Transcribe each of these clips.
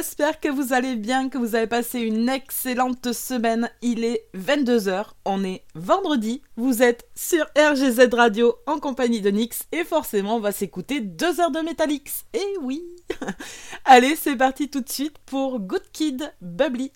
j'espère que vous allez bien, que vous avez passé une excellente semaine. Il est 22h, on est vendredi, vous êtes sur RGZ Radio en compagnie de Nix et forcément on va s'écouter 2 heures de Metalix. Et eh oui Allez, c'est parti tout de suite pour Good Kid Bubbly.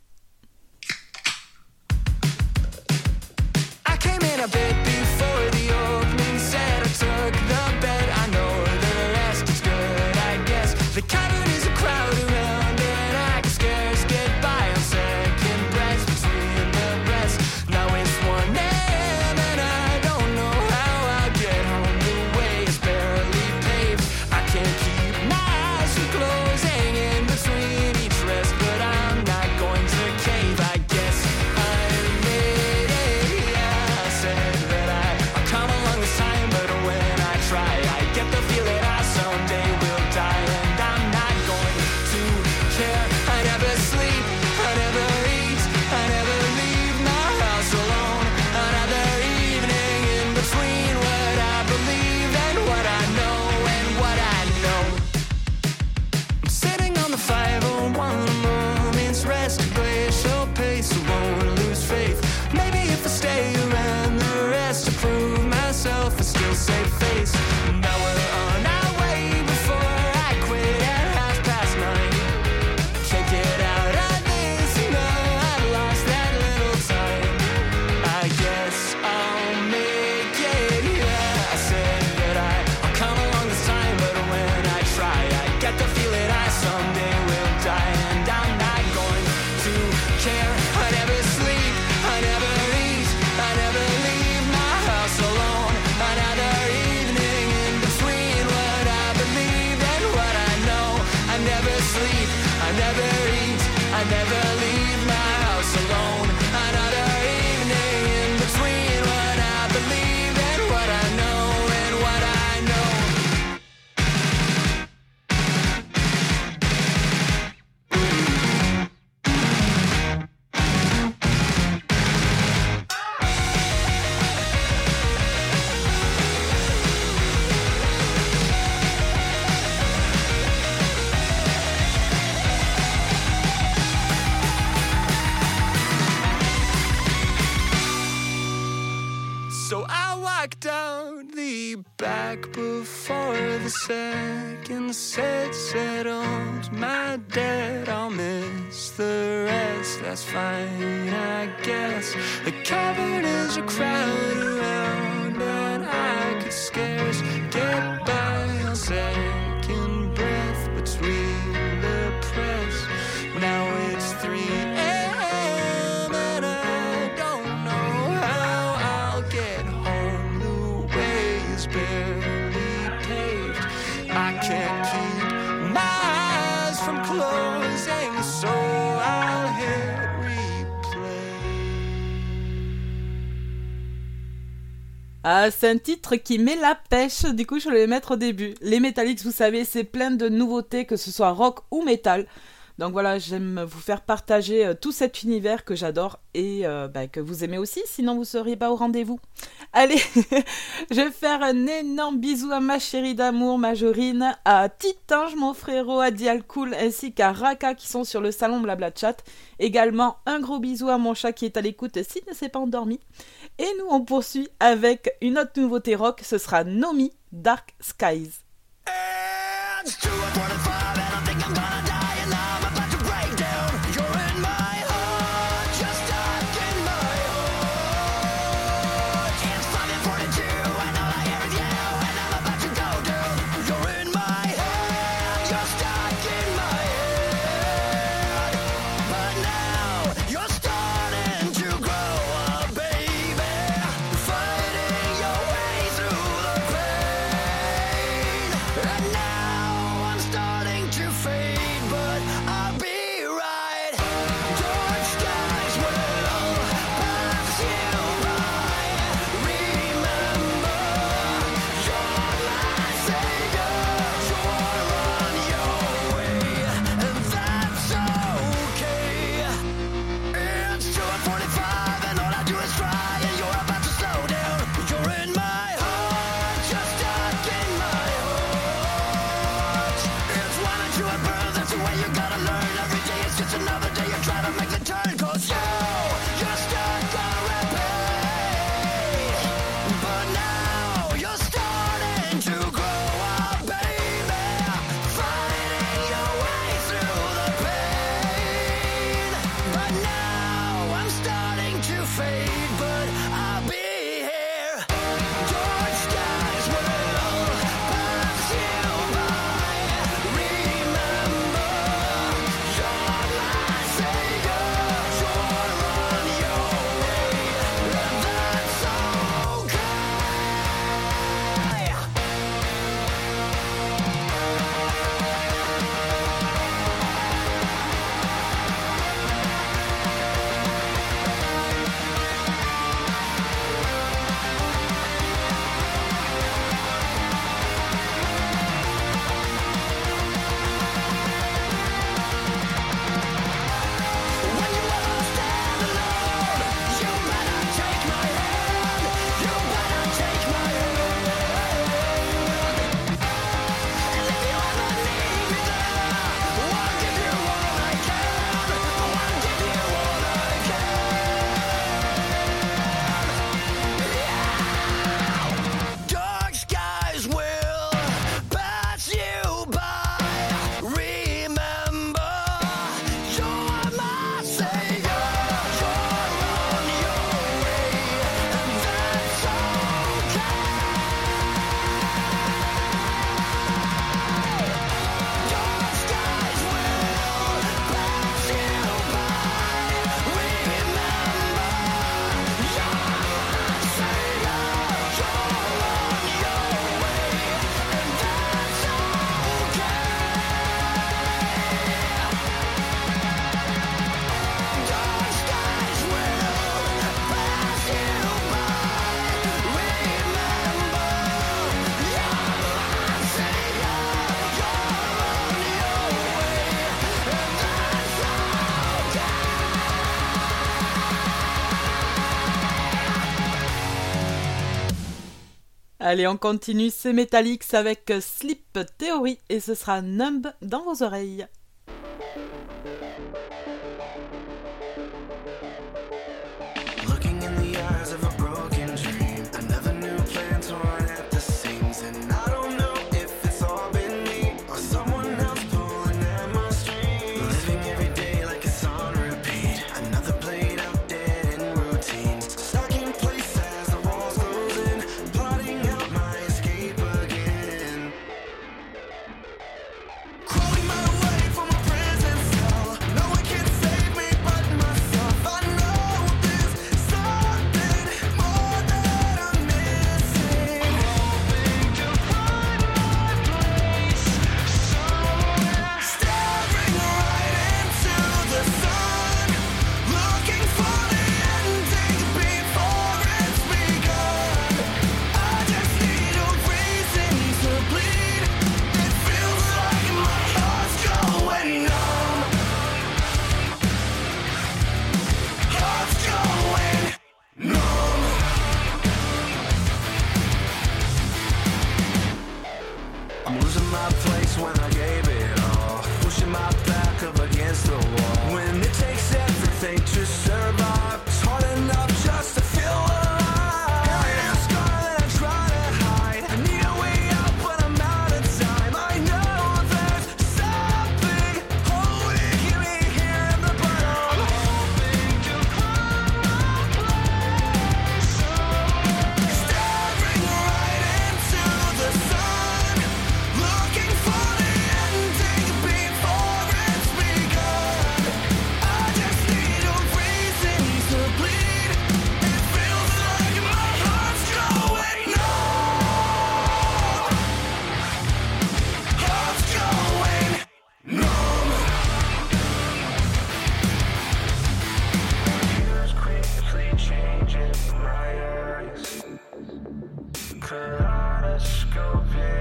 I never leave. C'est un titre qui met la pêche, du coup je le mettre au début. Les Metallics, vous savez, c'est plein de nouveautés, que ce soit rock ou metal. Donc voilà, j'aime vous faire partager euh, tout cet univers que j'adore et euh, bah, que vous aimez aussi, sinon vous seriez pas au rendez-vous. Allez, je vais faire un énorme bisou à ma chérie d'amour, Majorine, à Titange, mon frérot, à Dialcool, ainsi qu'à Raka qui sont sur le salon Blabla Chat. Également, un gros bisou à mon chat qui est à l'écoute s'il ne s'est pas endormi. Et nous, on poursuit avec une autre nouveauté rock, ce sera Nomi Dark Skies. Allez, on continue, c'est Metallics avec Sleep Theory et ce sera Numb dans vos oreilles.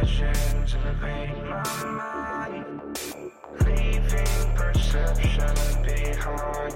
permission to leave my mind. Leaving perception behind.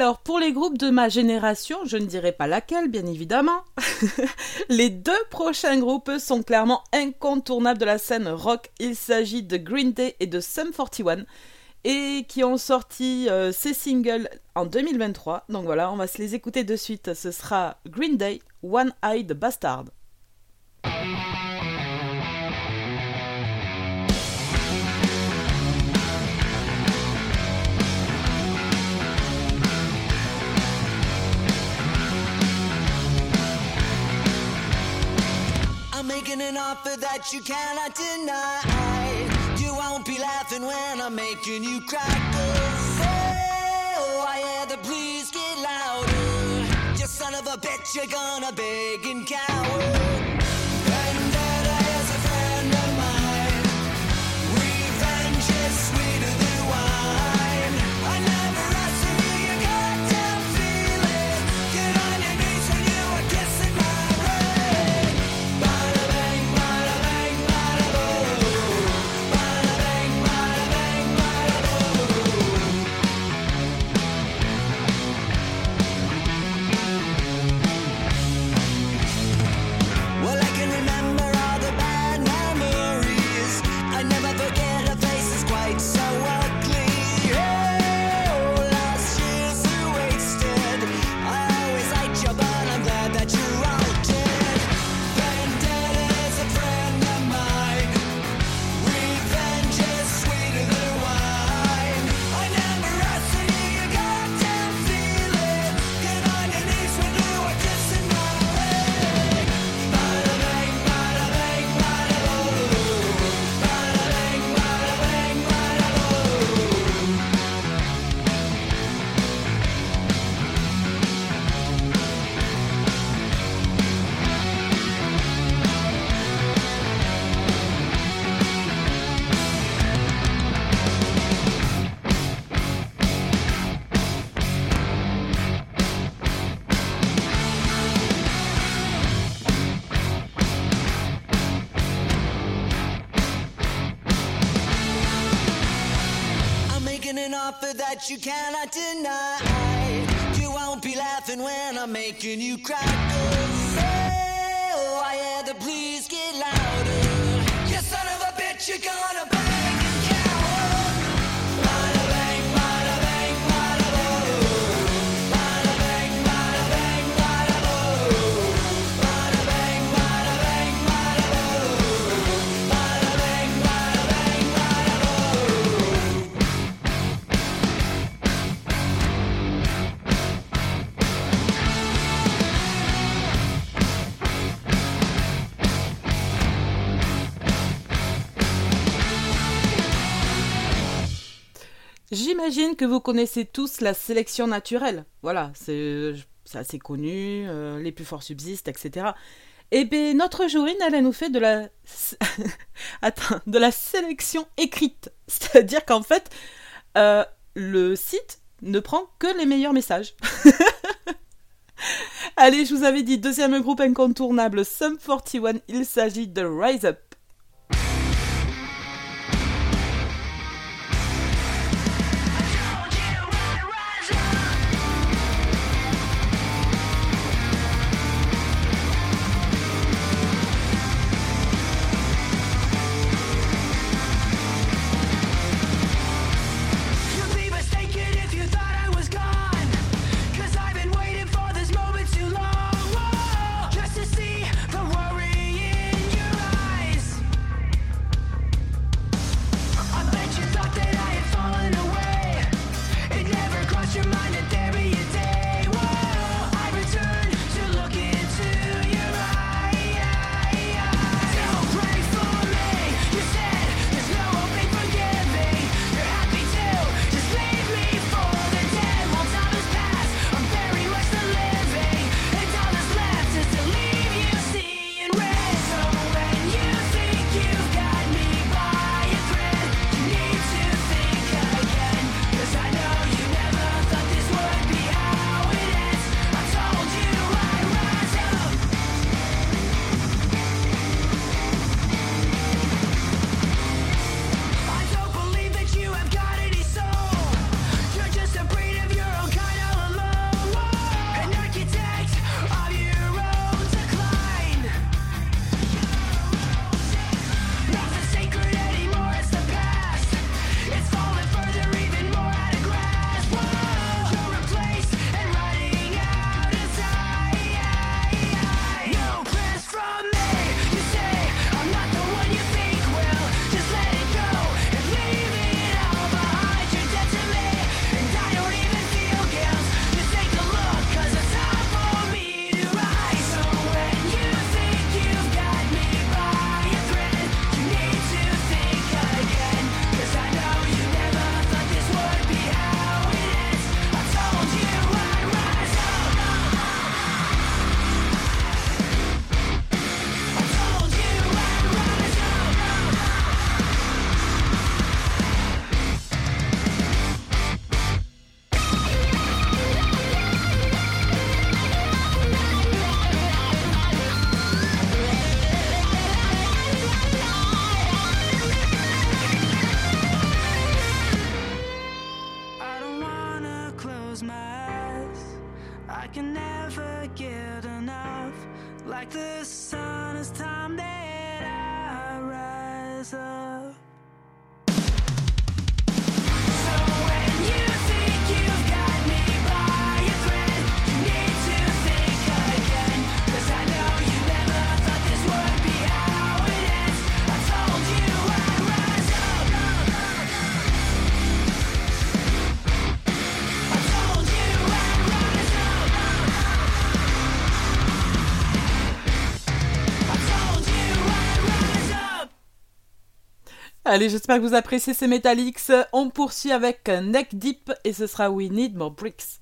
Alors, pour les groupes de ma génération, je ne dirai pas laquelle, bien évidemment, les deux prochains groupes sont clairement incontournables de la scène rock. Il s'agit de Green Day et de Sum 41 et qui ont sorti euh, ces singles en 2023. Donc voilà, on va se les écouter de suite. Ce sera Green Day, One Eyed Bastard. Making an offer that you cannot deny. You won't be laughing when I'm making you cry. Cause, oh, I had to please get louder. You son of a bitch, you're gonna beg and cower. Lover that you cannot deny. You won't be laughing when I'm making you cry. Oh, I hear the please get louder. You son of a bitch, you're gonna. J'imagine que vous connaissez tous la sélection naturelle. Voilà, c'est assez connu, euh, les plus forts subsistent, etc. Et eh bien, notre Jourine, elle, nous fait de la... Attends, de la sélection écrite. C'est-à-dire qu'en fait, euh, le site ne prend que les meilleurs messages. Allez, je vous avais dit, deuxième groupe incontournable, Sum 41, il s'agit de Rise Up. like the sun, it's time that I rise up. Allez, j'espère que vous appréciez ces Metallics. On poursuit avec Neck Deep et ce sera We Need More Bricks.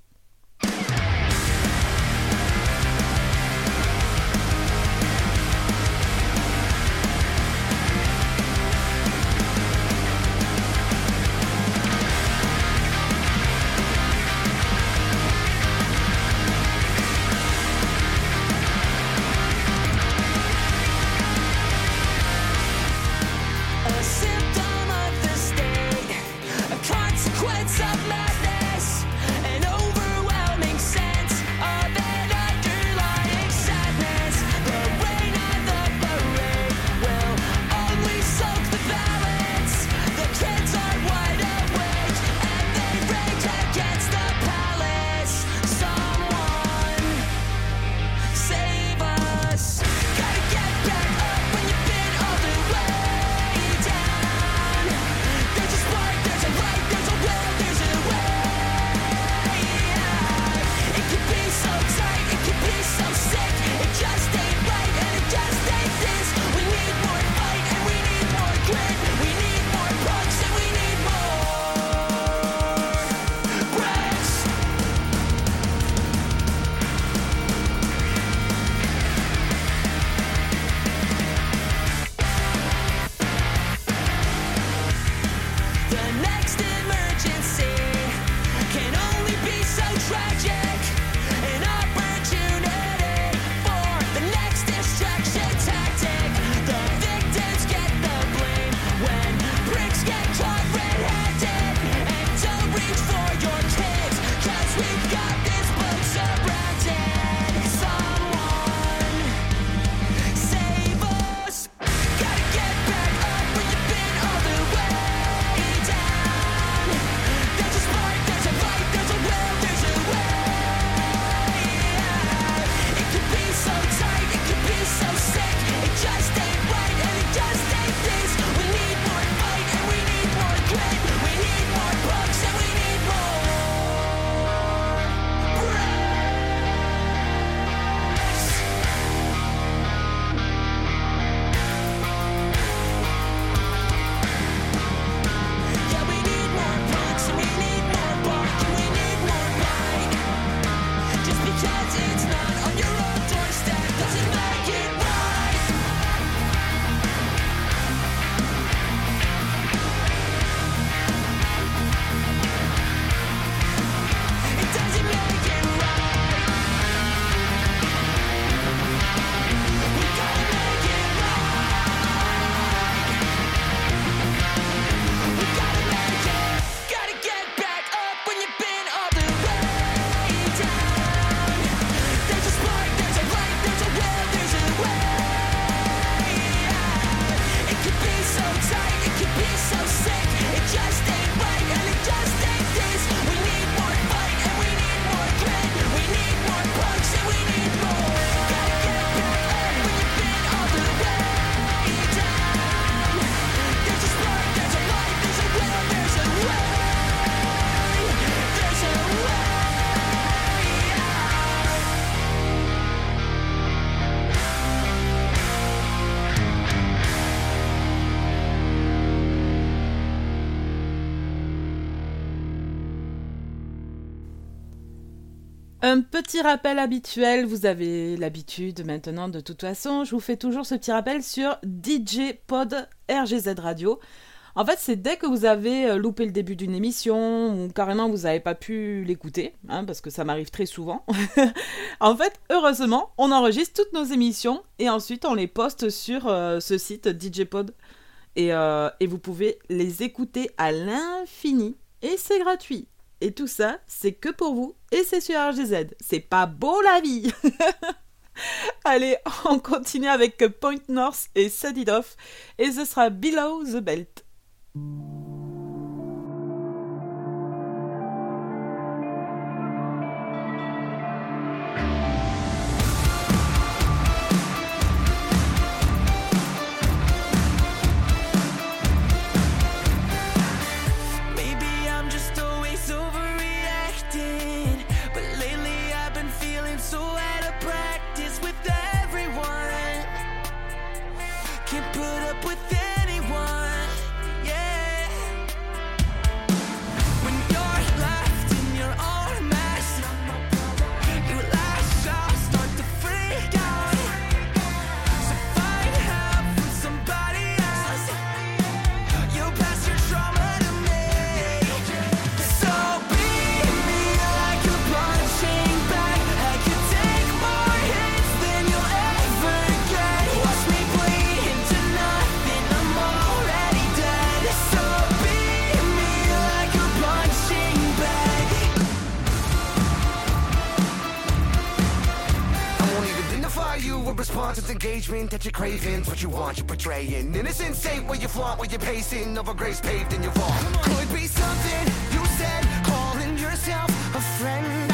Un petit rappel habituel, vous avez l'habitude maintenant de toute façon, je vous fais toujours ce petit rappel sur DJ Pod RGZ Radio. En fait, c'est dès que vous avez euh, loupé le début d'une émission ou carrément vous n'avez pas pu l'écouter, hein, parce que ça m'arrive très souvent. en fait, heureusement, on enregistre toutes nos émissions et ensuite on les poste sur euh, ce site DJ Pod. Euh, et vous pouvez les écouter à l'infini. Et c'est gratuit. Et tout ça, c'est que pour vous et c'est sur RGZ. C'est pas beau la vie Allez, on continue avec Point North et Set Off et ce sera Below the Belt. You with engagement that you're craving. What you want, you're portraying. Innocent saint where you flaunt, where you're pacing. Over grace paved in your fall. Could be something you said, calling yourself a friend.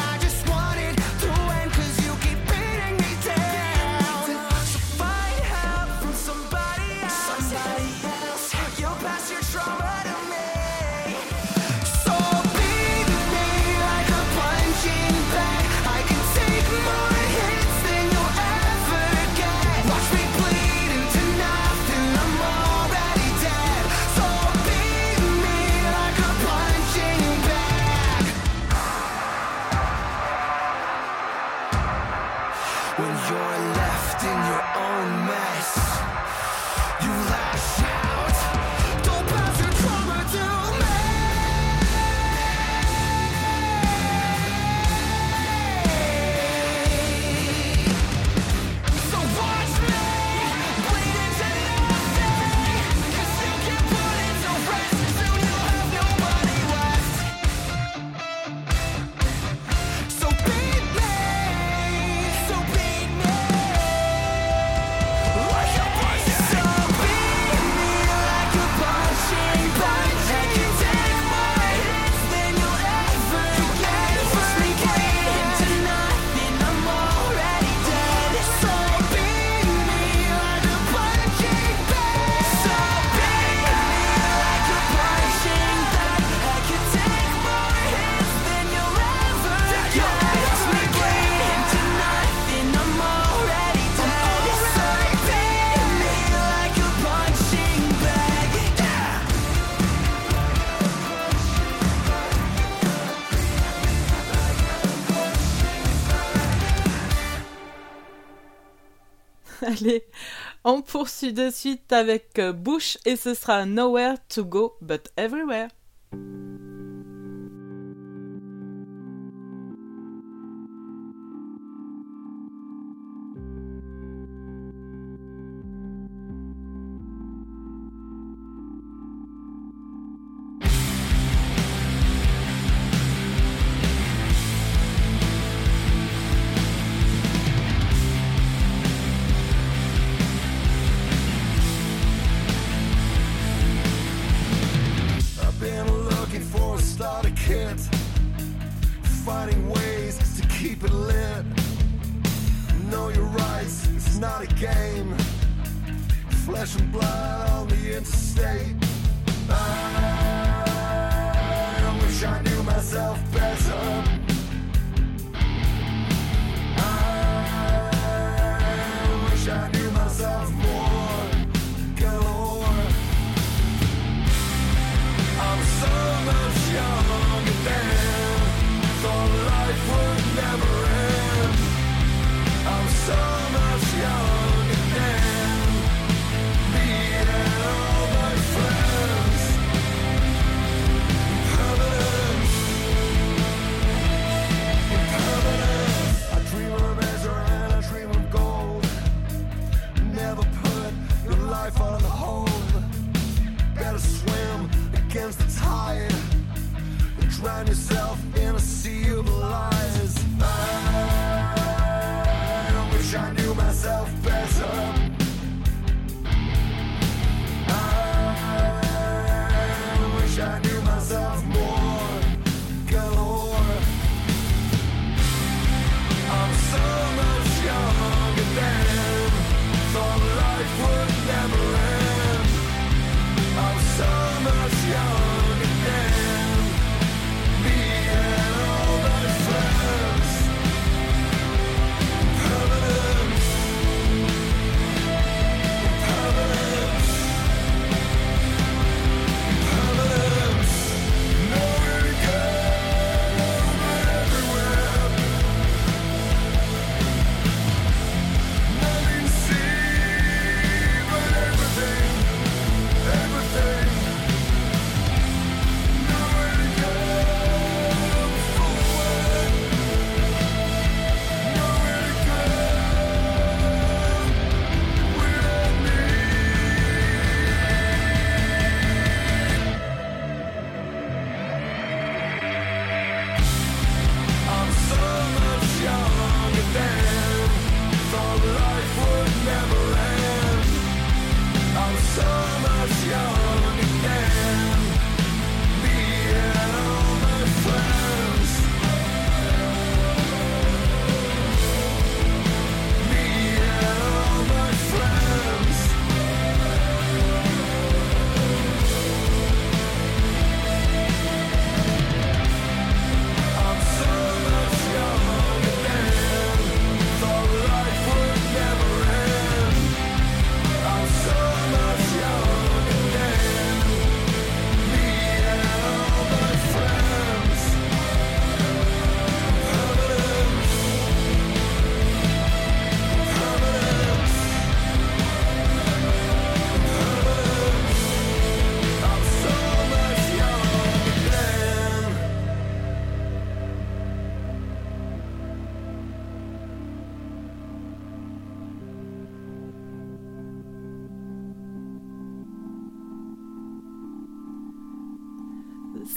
On poursuit de suite avec euh, Bush et ce sera Nowhere to Go But Everywhere.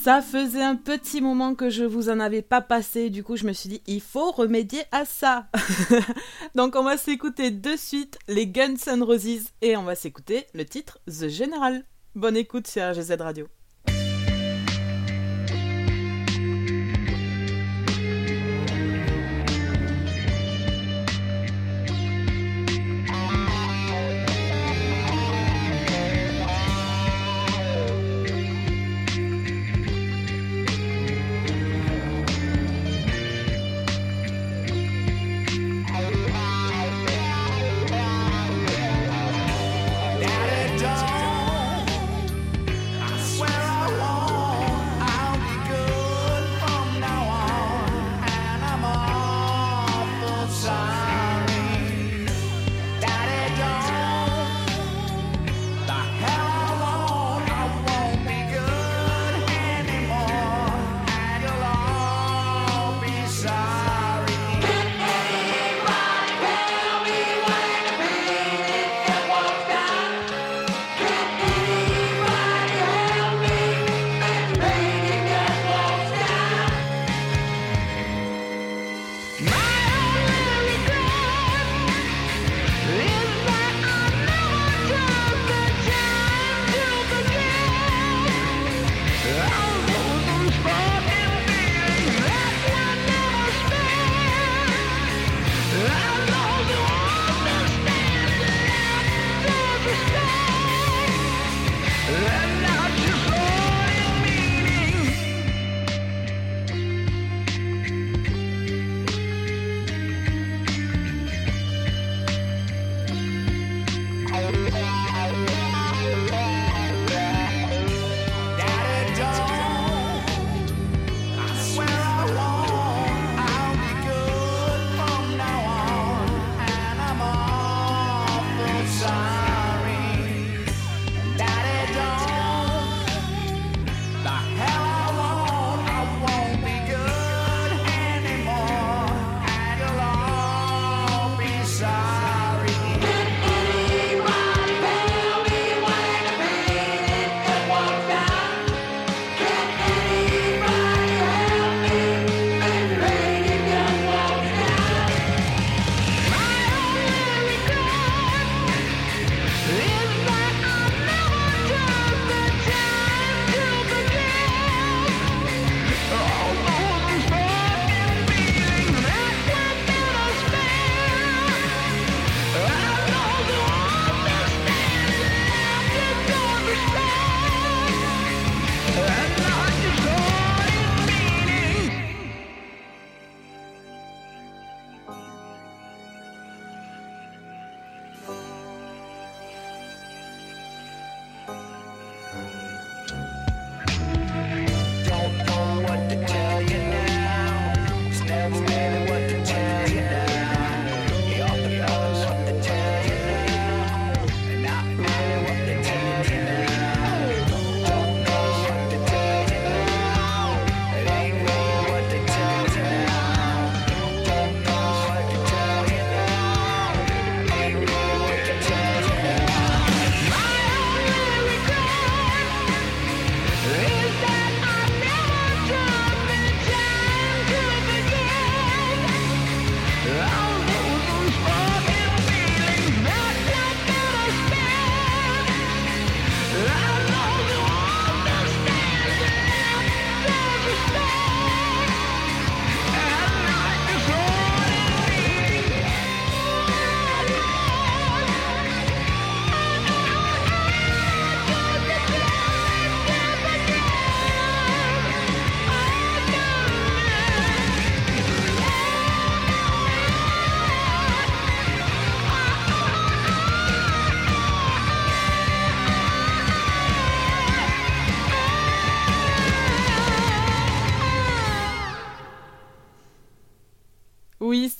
Ça faisait un petit moment que je vous en avais pas passé, du coup je me suis dit il faut remédier à ça. Donc on va s'écouter de suite les Guns N' Roses et on va s'écouter le titre The General. Bonne écoute sur RGZ Radio.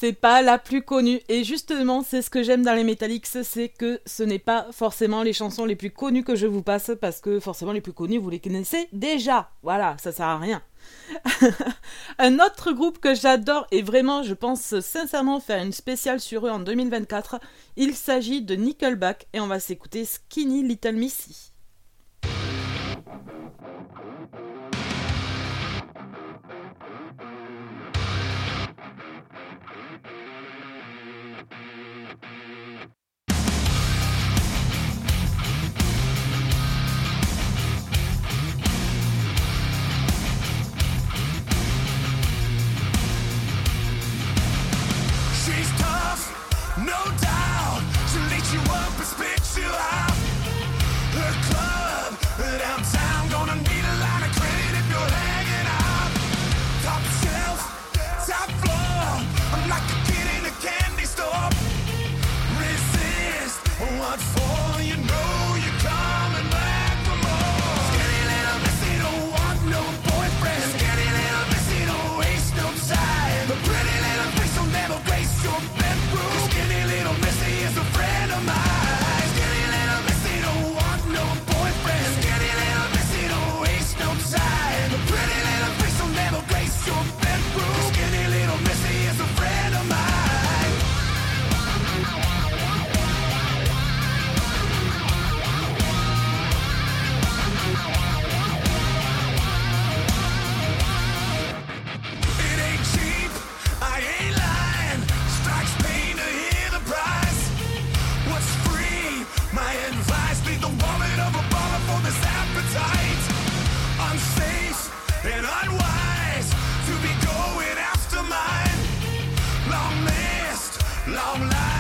c'est pas la plus connue. Et justement, c'est ce que j'aime dans les Metallics, c'est que ce n'est pas forcément les chansons les plus connues que je vous passe, parce que forcément les plus connues, vous les connaissez déjà. Voilà, ça sert à rien. un autre groupe que j'adore et vraiment je pense sincèrement faire une spéciale sur eux en 2024, il s'agit de Nickelback et on va s'écouter Skinny Little Missy. long live.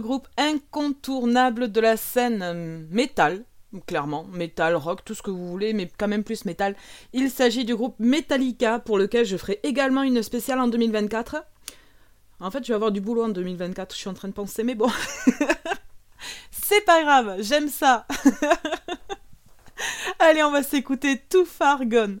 Groupe incontournable de la scène euh, métal, clairement, métal, rock, tout ce que vous voulez, mais quand même plus métal. Il s'agit du groupe Metallica, pour lequel je ferai également une spéciale en 2024. En fait, je vais avoir du boulot en 2024, je suis en train de penser, mais bon. C'est pas grave, j'aime ça. Allez, on va s'écouter Too Far Gone.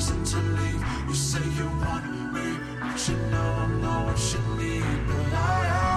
reason to leave. You say you want me, but you know I'm not what you need. But I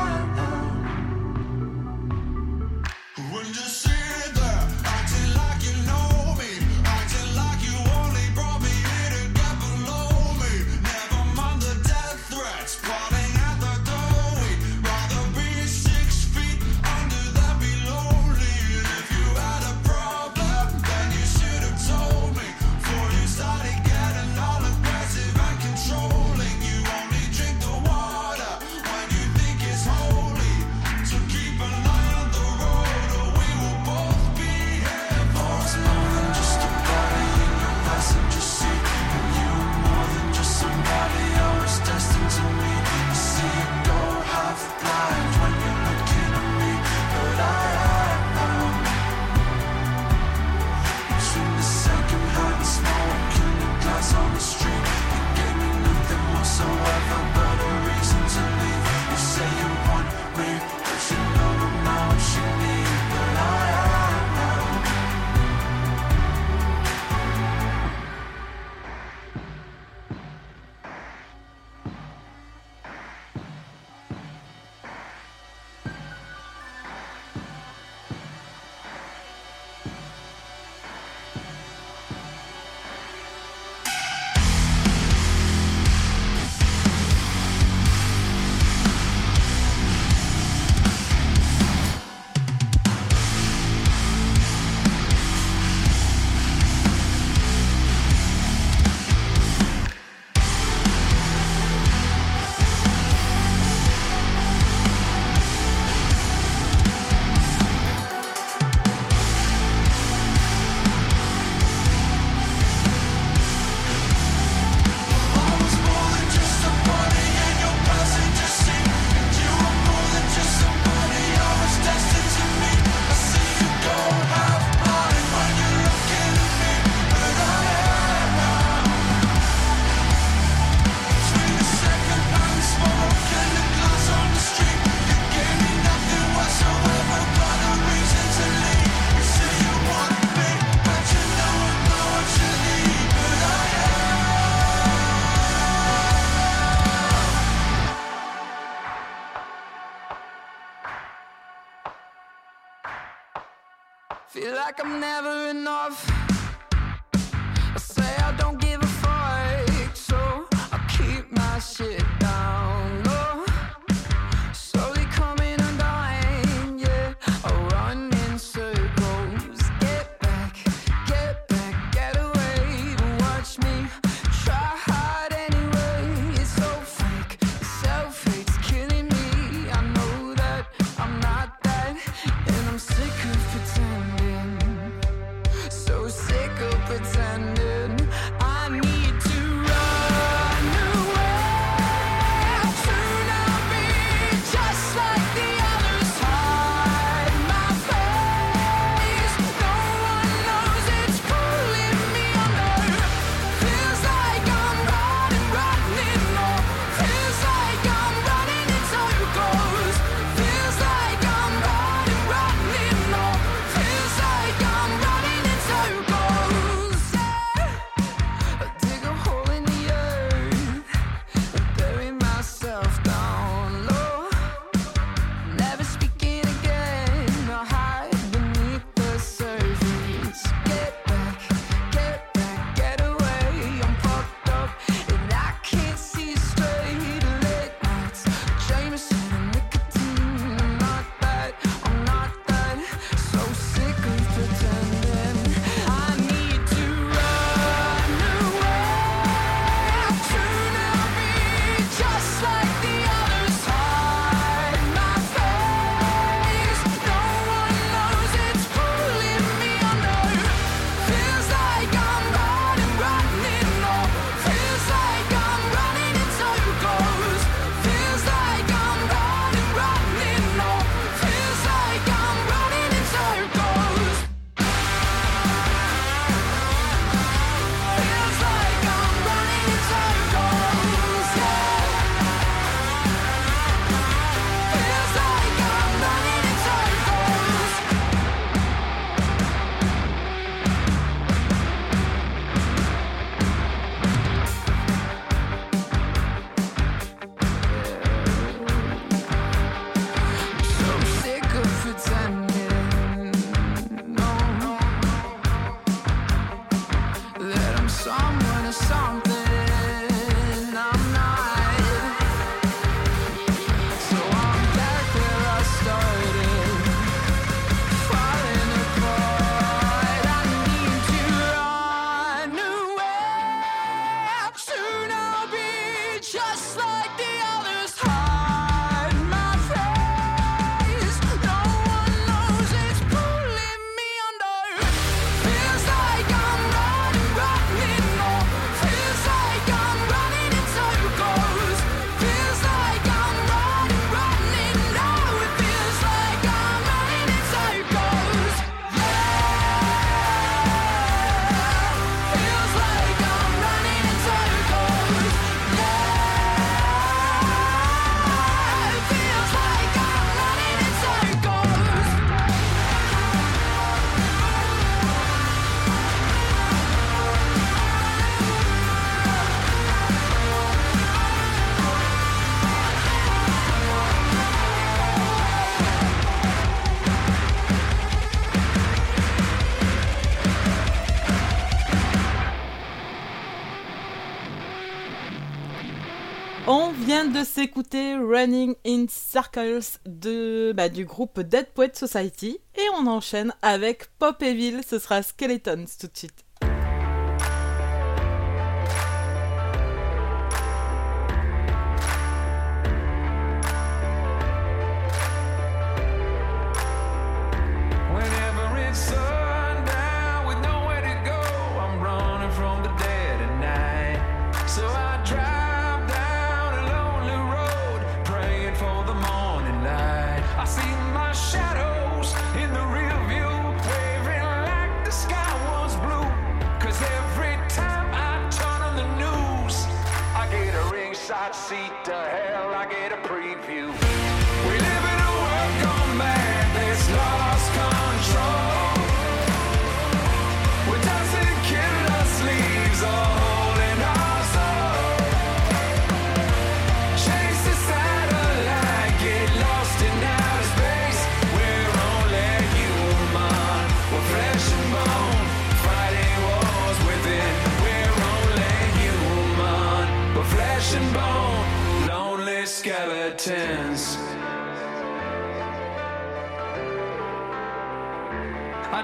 de s'écouter Running in Circles de, bah, du groupe Dead Poet Society et on enchaîne avec Pop Evil, ce sera Skeletons tout de suite.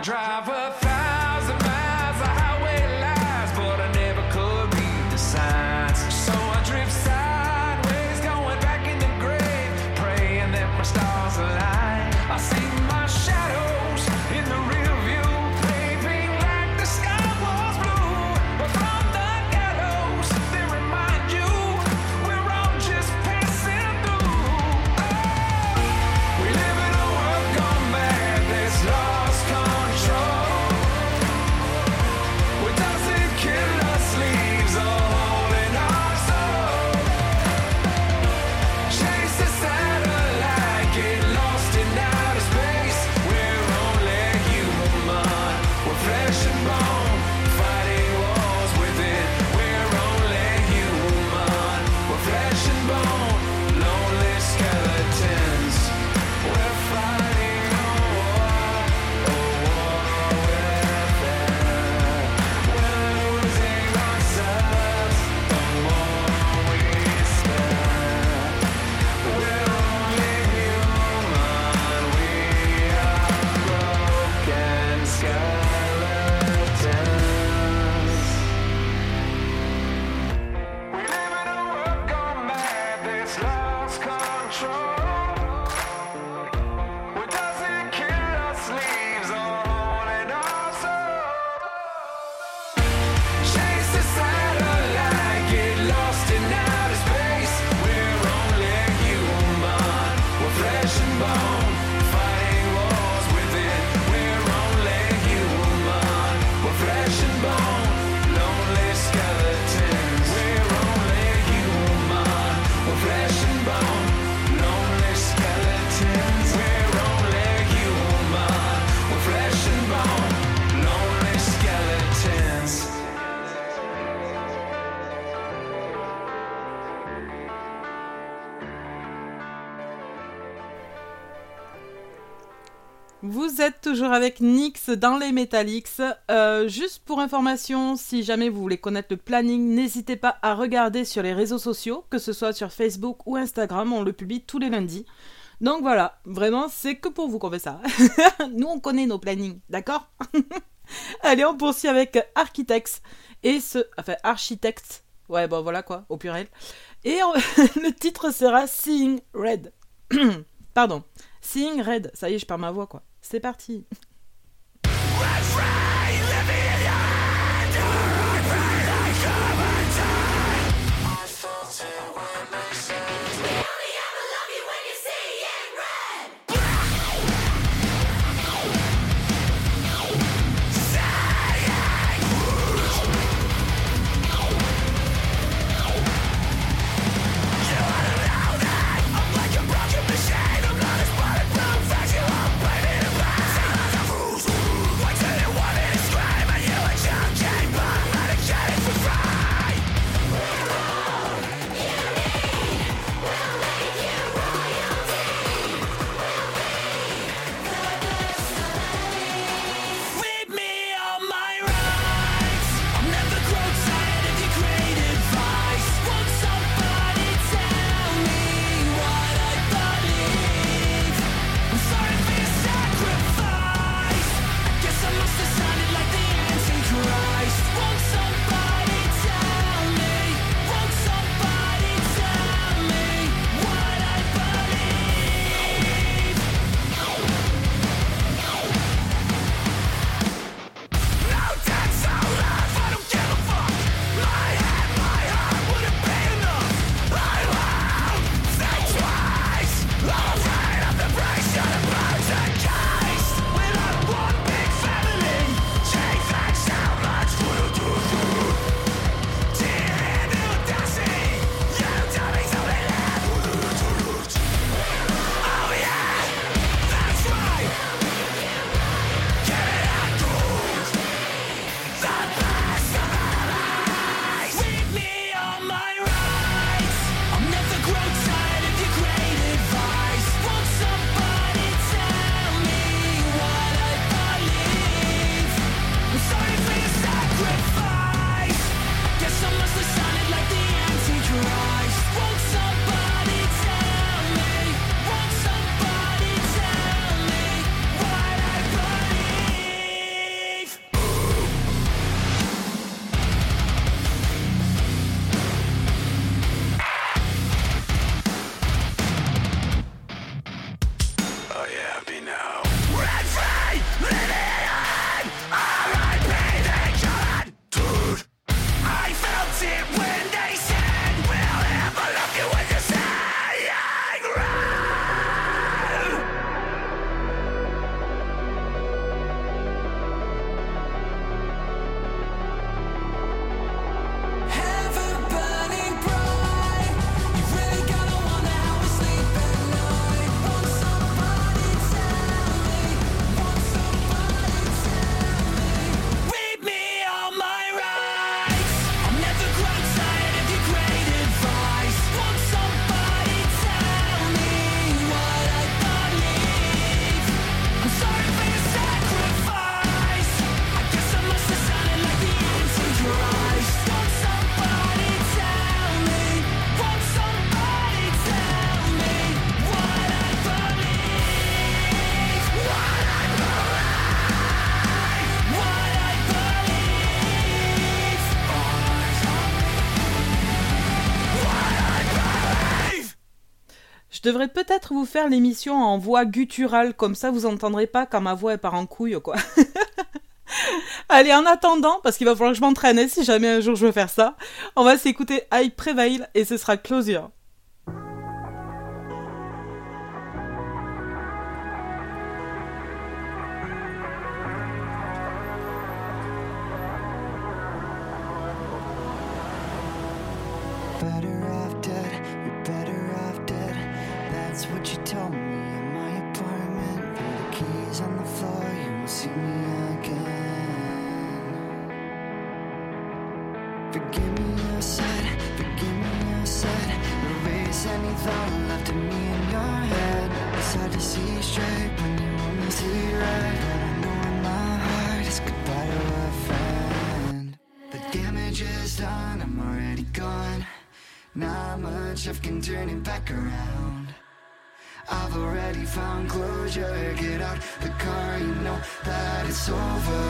driver. toujours avec Nyx dans les Metallics. Euh, juste pour information, si jamais vous voulez connaître le planning, n'hésitez pas à regarder sur les réseaux sociaux, que ce soit sur Facebook ou Instagram, on le publie tous les lundis. Donc voilà, vraiment, c'est que pour vous qu'on fait ça. Nous, on connaît nos plannings, d'accord? Allez, on poursuit avec Architects et ce... Enfin, Architects. Ouais, bon, voilà quoi, au pluriel. Et le titre sera Seeing Red. Pardon. Seeing Red. Ça y est, je perds ma voix, quoi. C'est parti. devrais peut-être vous faire l'émission en voix gutturale, comme ça vous entendrez pas quand ma voix est par en couille, quoi. Allez, en attendant, parce qu'il va falloir que je m'entraîne hein, si jamais un jour je veux faire ça, on va s'écouter I Prevail et ce sera Closure. closure Get out the car, you know that it's over.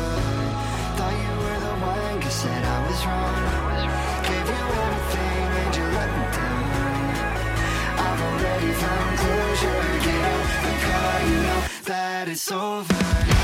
Thought you were the one, you said I was wrong. Gave you everything and you let me down. I've already found closure Get out the car, you know that it's over.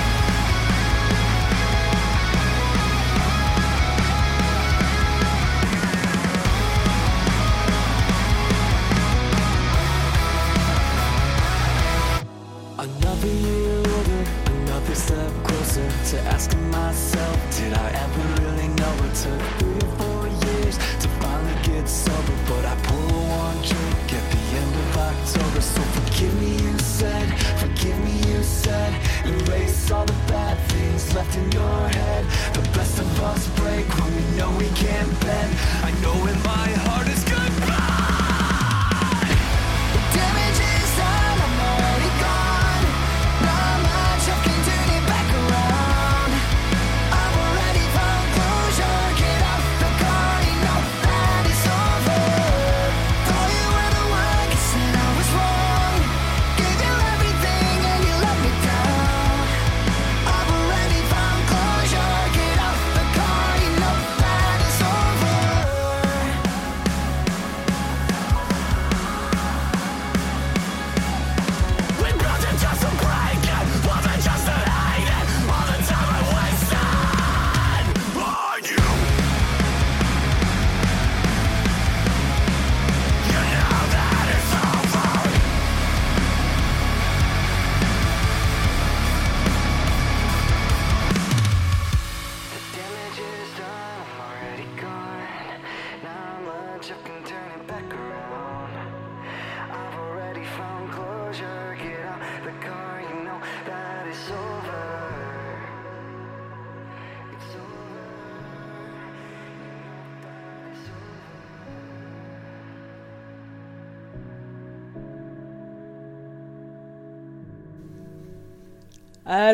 Asking myself, did I ever really know it took three or four years to finally get sober? But I pull one drink at the end of October, so forgive me, you said, forgive me, you said, erase all the bad things left in your head. The best of us break when we know we can't bend. I know in my heart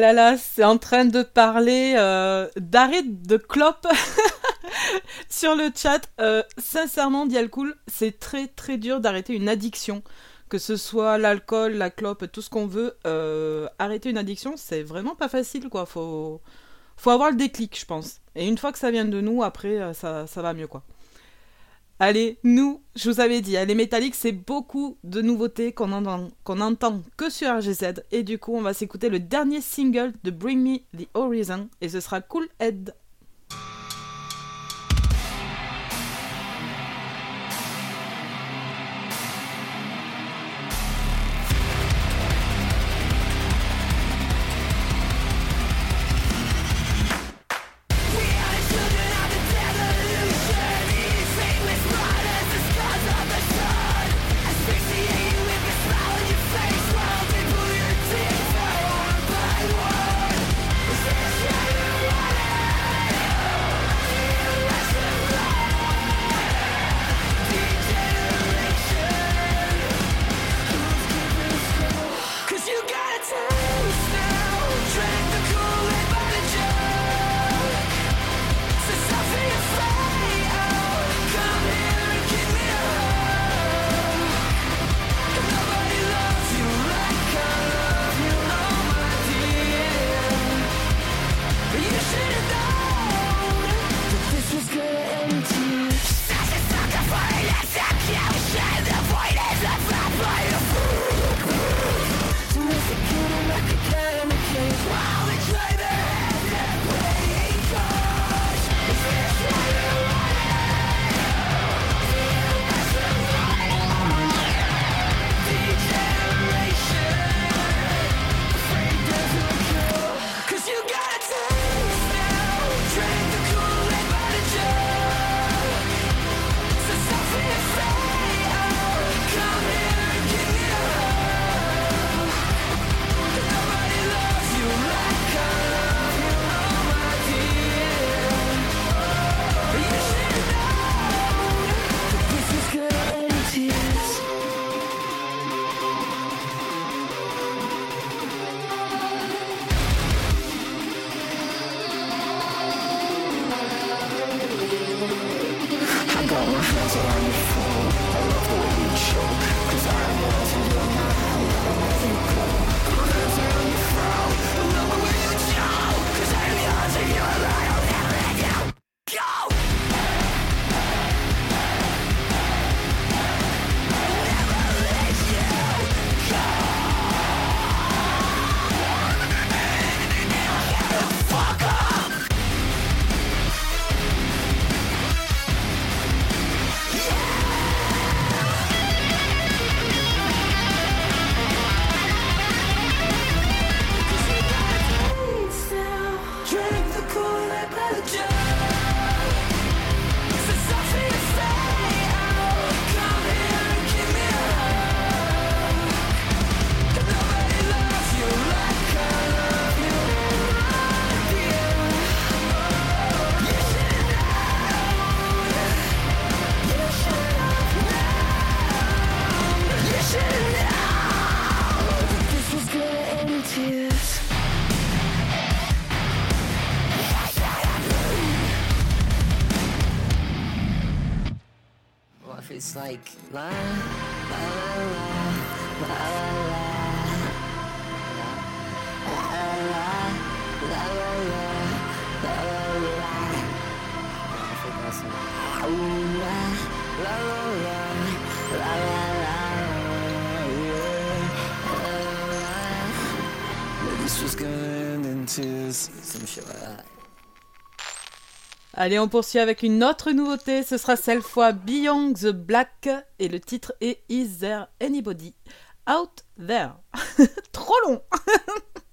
là là, c'est en train de parler euh, d'arrêt de clope sur le chat. Euh, sincèrement, Dialcool, c'est très très dur d'arrêter une addiction. Que ce soit l'alcool, la clope, tout ce qu'on veut. euh, arrêter une addiction, c'est vraiment pas facile, quoi. Faut, avoir le déclic, je pense. Et une fois que ça vient de nous, après, ça, ça va mieux, quoi. Allez, nous, je vous avais dit, hein, les métalliques, c'est beaucoup de nouveautés qu'on entend, qu'on entend que sur RGZ. Et du coup, on va s'écouter le dernier single de Bring Me the Horizon. Et ce sera Cool Head. Allez, on poursuit avec une autre nouveauté. Ce sera cette fois Beyond the Black et le titre est Is There Anybody Out There? Trop long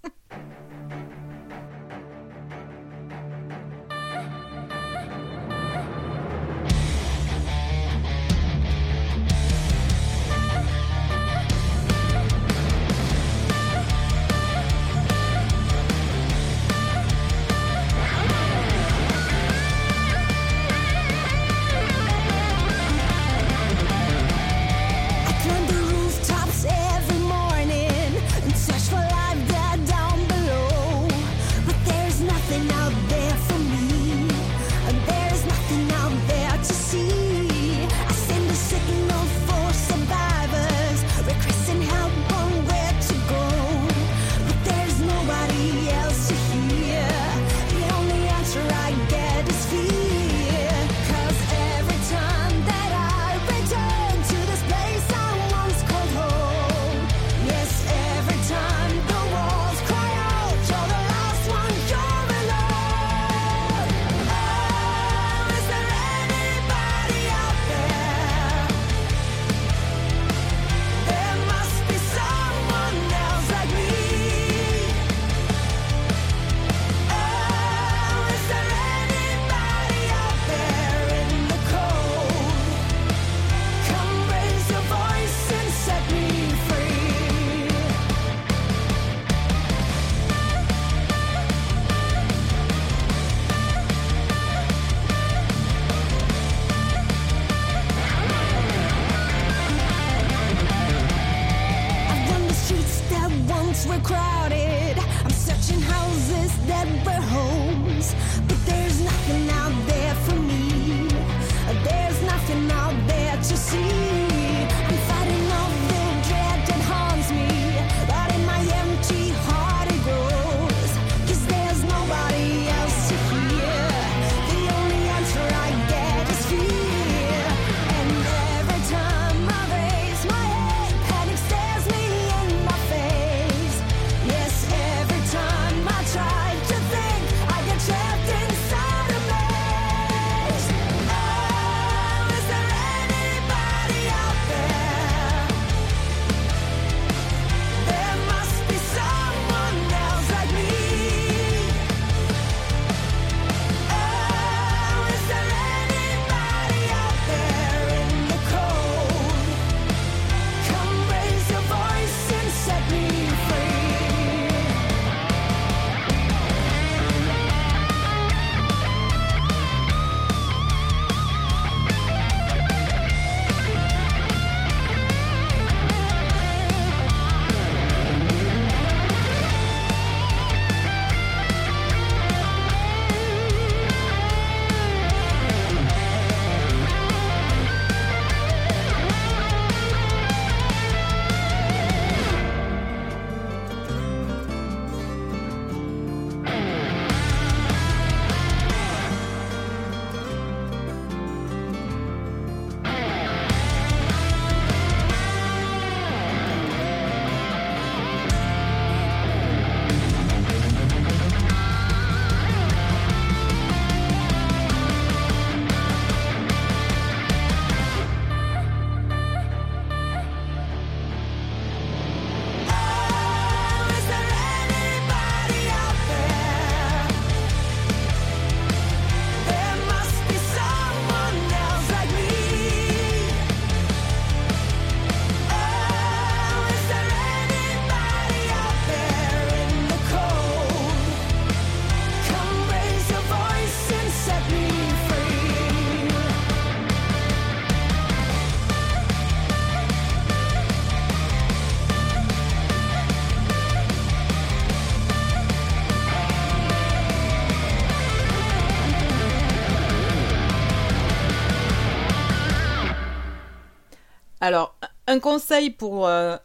un conseil pour euh,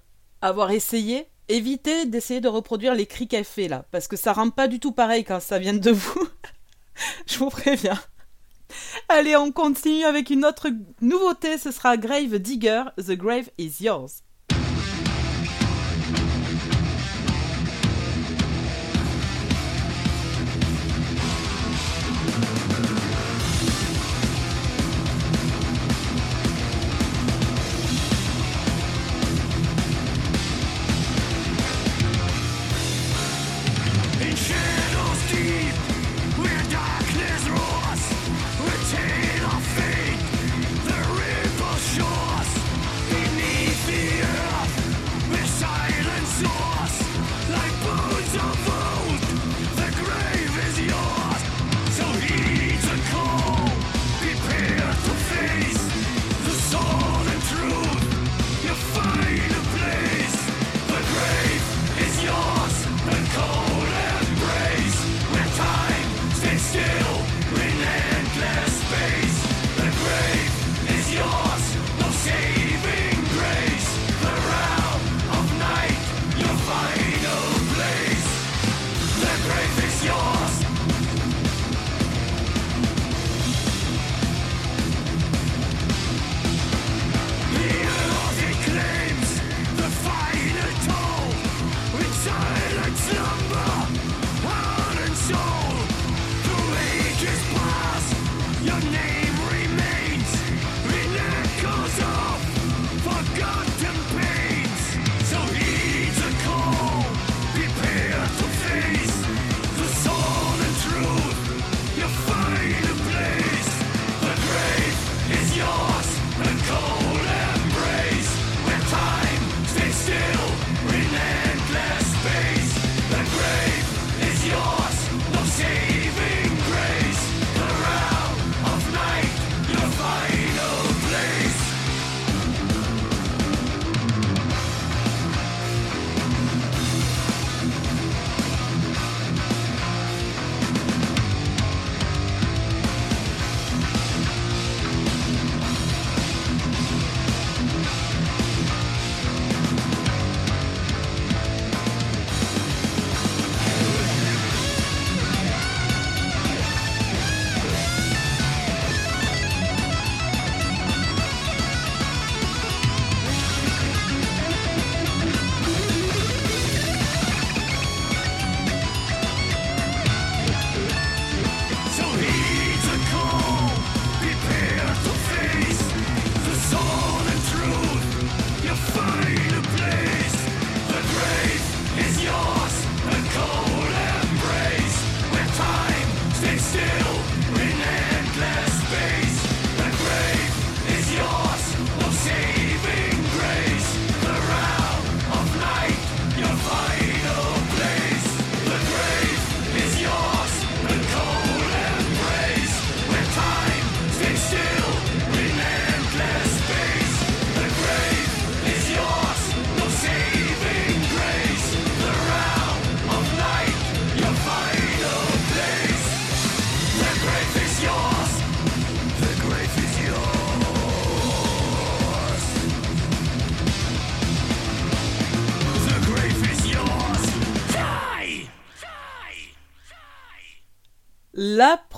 avoir essayé, évitez d'essayer de reproduire les cris qu'elle fait là, parce que ça rend pas du tout pareil quand ça vient de vous. Je vous préviens. Allez, on continue avec une autre nouveauté, ce sera Grave Digger, The Grave is Yours.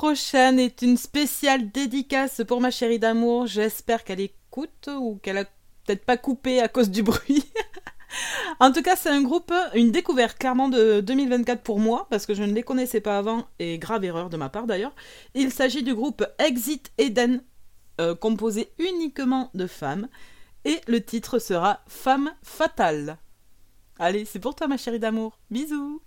Prochaine est une spéciale dédicace pour ma chérie d'amour. J'espère qu'elle écoute ou qu'elle a peut-être pas coupé à cause du bruit. en tout cas, c'est un groupe, une découverte clairement de 2024 pour moi, parce que je ne les connaissais pas avant, et grave erreur de ma part d'ailleurs. Il s'agit du groupe Exit Eden, euh, composé uniquement de femmes, et le titre sera Femme fatale. Allez, c'est pour toi ma chérie d'amour. Bisous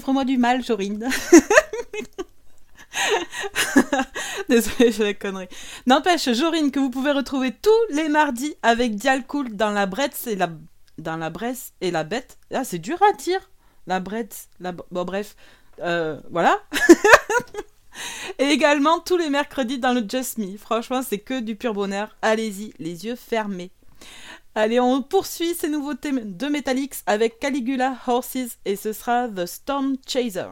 délivre-moi du mal, Jorine. Désolée, j'ai la connerie. N'empêche, Jorine, que vous pouvez retrouver tous les mardis avec Dialcool dans la Bretz et la... Dans la Bresse et la Bête. Ah, c'est dur à dire. La Bretz, la... Bon, bref. Euh, voilà. et également tous les mercredis dans le Just Me. Franchement, c'est que du pur bonheur. Allez-y, les yeux fermés. Allez, on poursuit ces nouveaux thèmes de Metallics avec Caligula Horses et ce sera The Storm Chaser.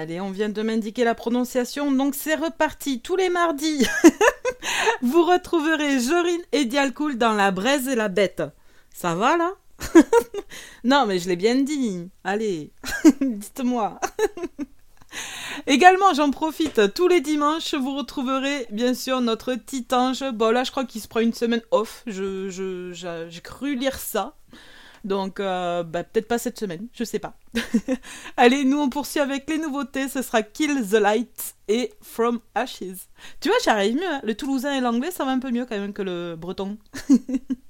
Allez, on vient de m'indiquer la prononciation, donc c'est reparti tous les mardis. Vous retrouverez Jorine et Dialcool dans La Braise et la Bête. Ça va là? Non, mais je l'ai bien dit. Allez, dites-moi. Également, j'en profite, tous les dimanches, vous retrouverez bien sûr notre petit ange. Bon, là, je crois qu'il se prend une semaine off. Je, je, j'ai cru lire ça. Donc, euh, bah, peut-être pas cette semaine, je sais pas. Allez, nous, on poursuit avec les nouveautés. Ce sera Kill the Light et From Ashes. Tu vois, j'arrive mieux. hein. Le toulousain et l'anglais, ça va un peu mieux quand même que le breton.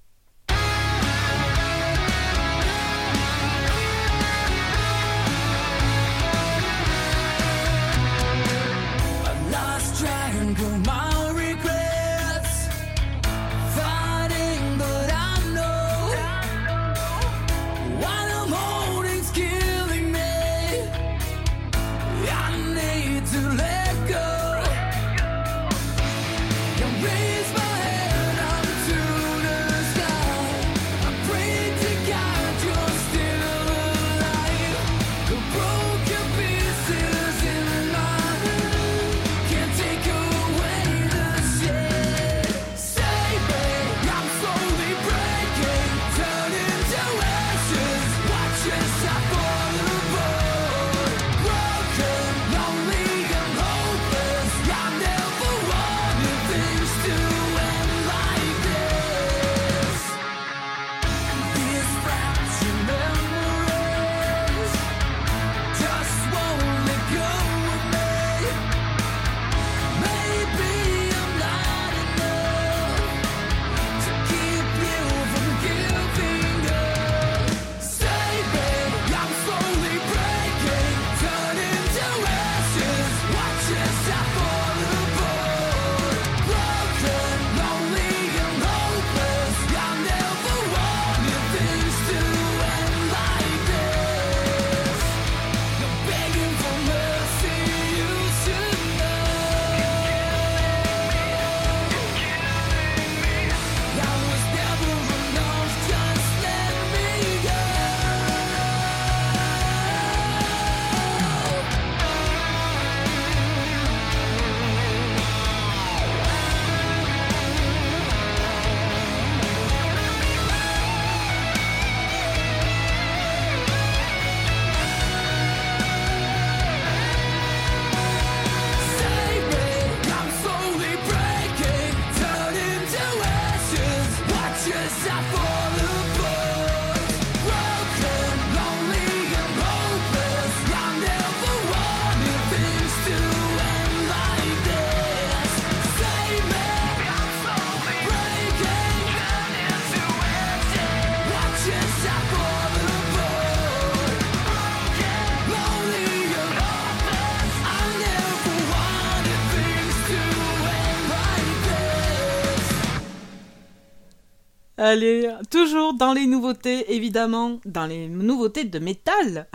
Allez, toujours dans les nouveautés, évidemment, dans les nouveautés de métal.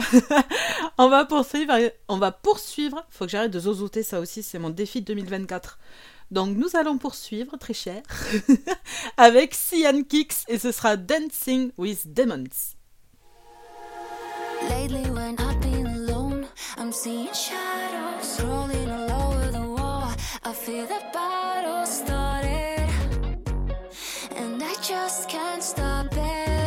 on va poursuivre, on va poursuivre. Faut que j'arrête de zozoter, ça aussi, c'est mon défi de 2024. Donc nous allons poursuivre, très cher, avec Cyan Kicks et ce sera Dancing with Demons. Lately, when I've been alone, I'm seeing shadows rolling all over the wall. I feel the just can't stop it.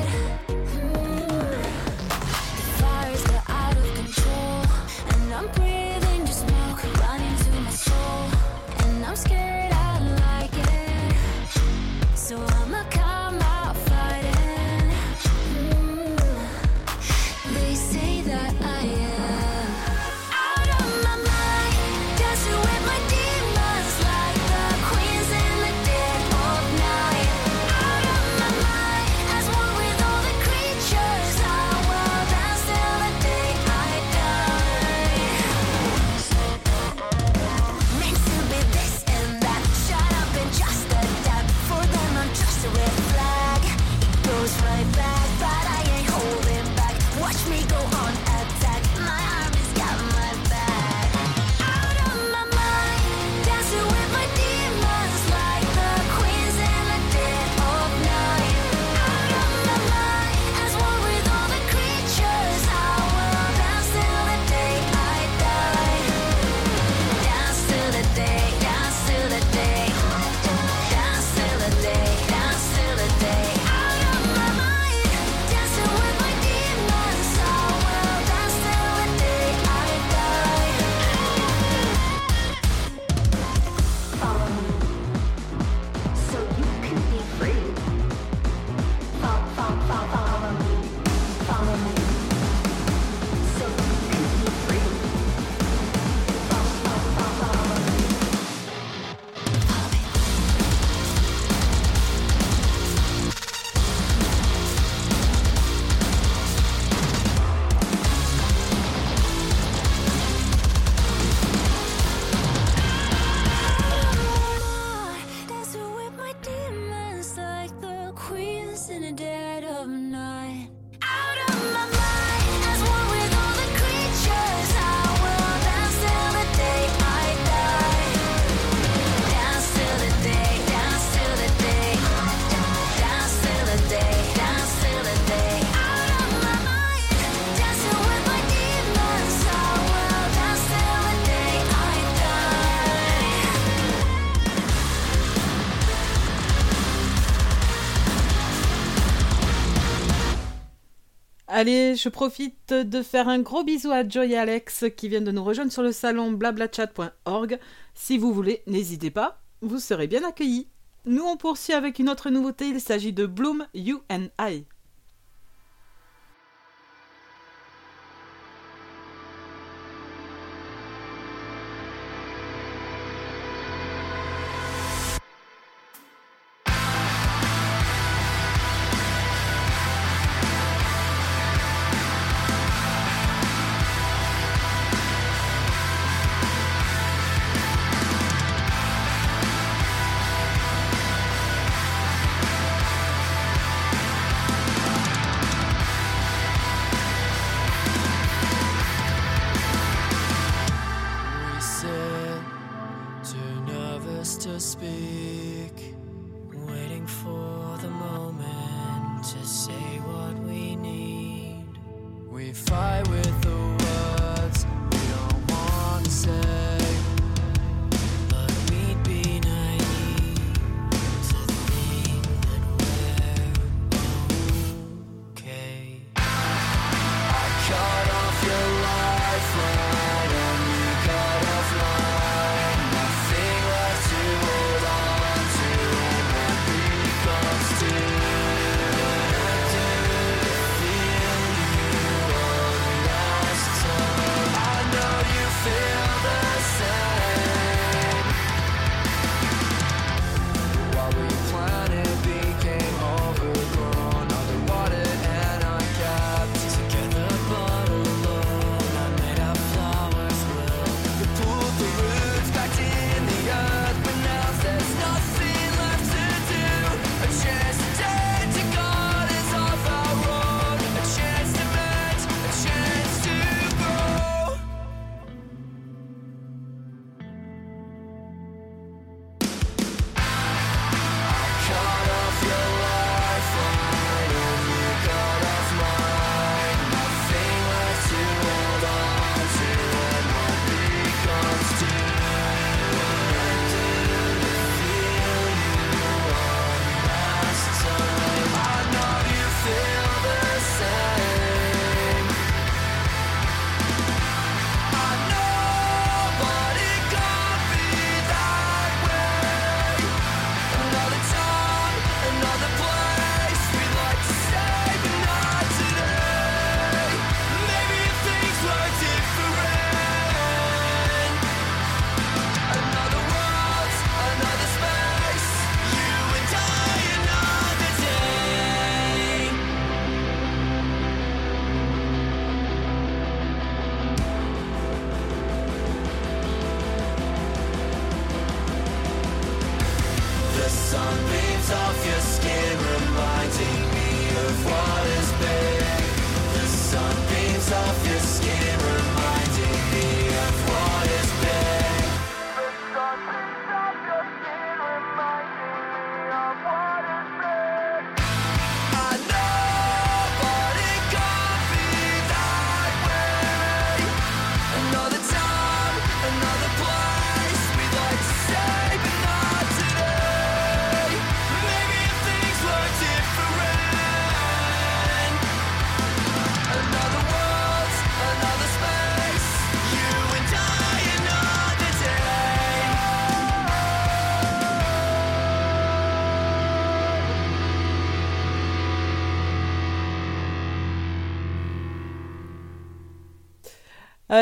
Allez, je profite de faire un gros bisou à Joy et Alex qui viennent de nous rejoindre sur le salon blablachat.org. Si vous voulez, n'hésitez pas, vous serez bien accueillis. Nous, on poursuit avec une autre nouveauté, il s'agit de Bloom, You and I.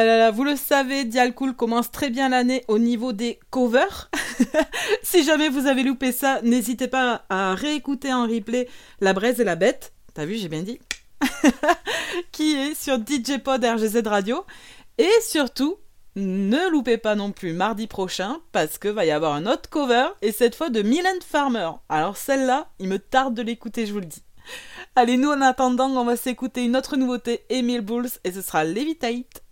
Là, vous le savez, Dialcool commence très bien l'année au niveau des covers. si jamais vous avez loupé ça, n'hésitez pas à réécouter en replay La Braise et la Bête. T'as vu, j'ai bien dit. qui est sur DJ Pod RGZ Radio. Et surtout, ne loupez pas non plus mardi prochain parce que va y avoir un autre cover et cette fois de Mylène Farmer. Alors celle-là, il me tarde de l'écouter, je vous le dis. Allez, nous en attendant, on va s'écouter une autre nouveauté, Emile Bulls, et ce sera Levitate.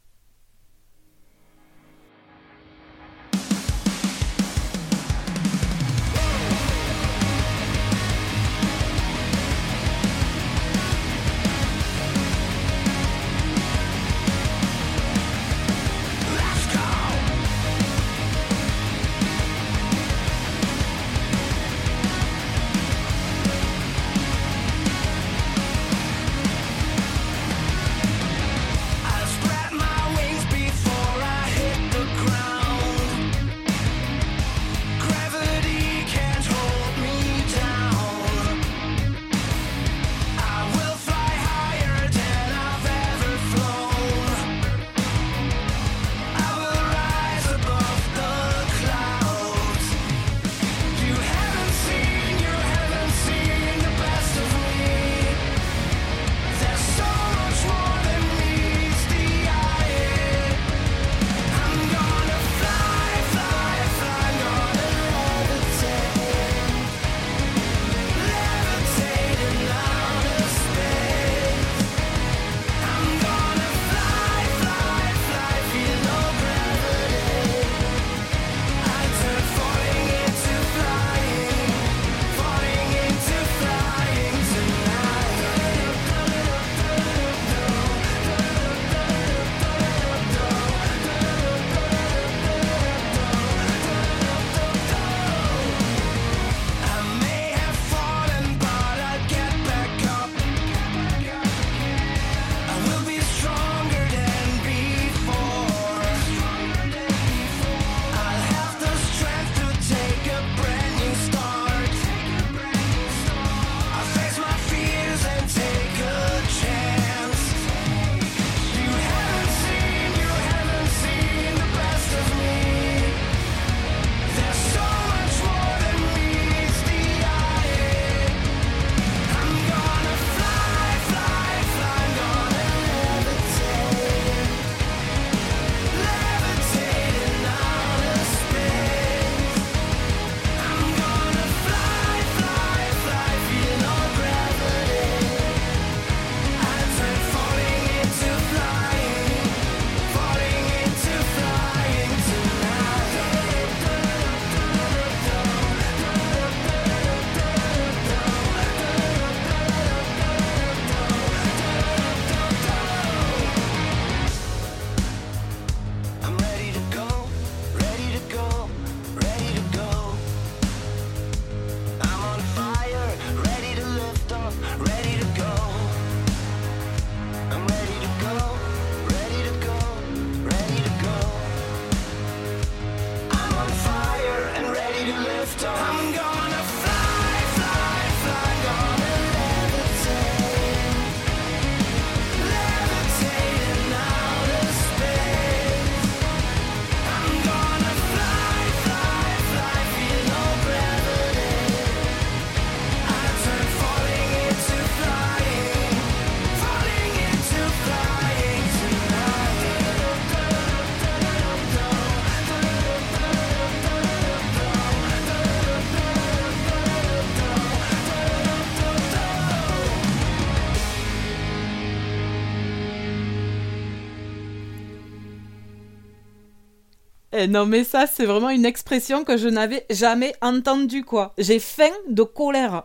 Non mais ça c'est vraiment une expression que je n'avais jamais entendue quoi. J'ai faim de colère.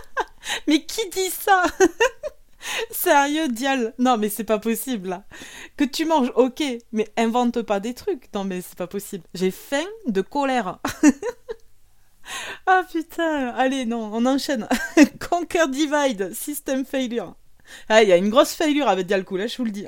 mais qui dit ça? Sérieux Dial? Non mais c'est pas possible là. Que tu manges ok, mais invente pas des trucs. Non mais c'est pas possible. J'ai faim de colère. ah putain, allez non, on enchaîne. Conquer Divide, System Failure. Ah il y a une grosse failure avec Dialcool, là, je vous le dis.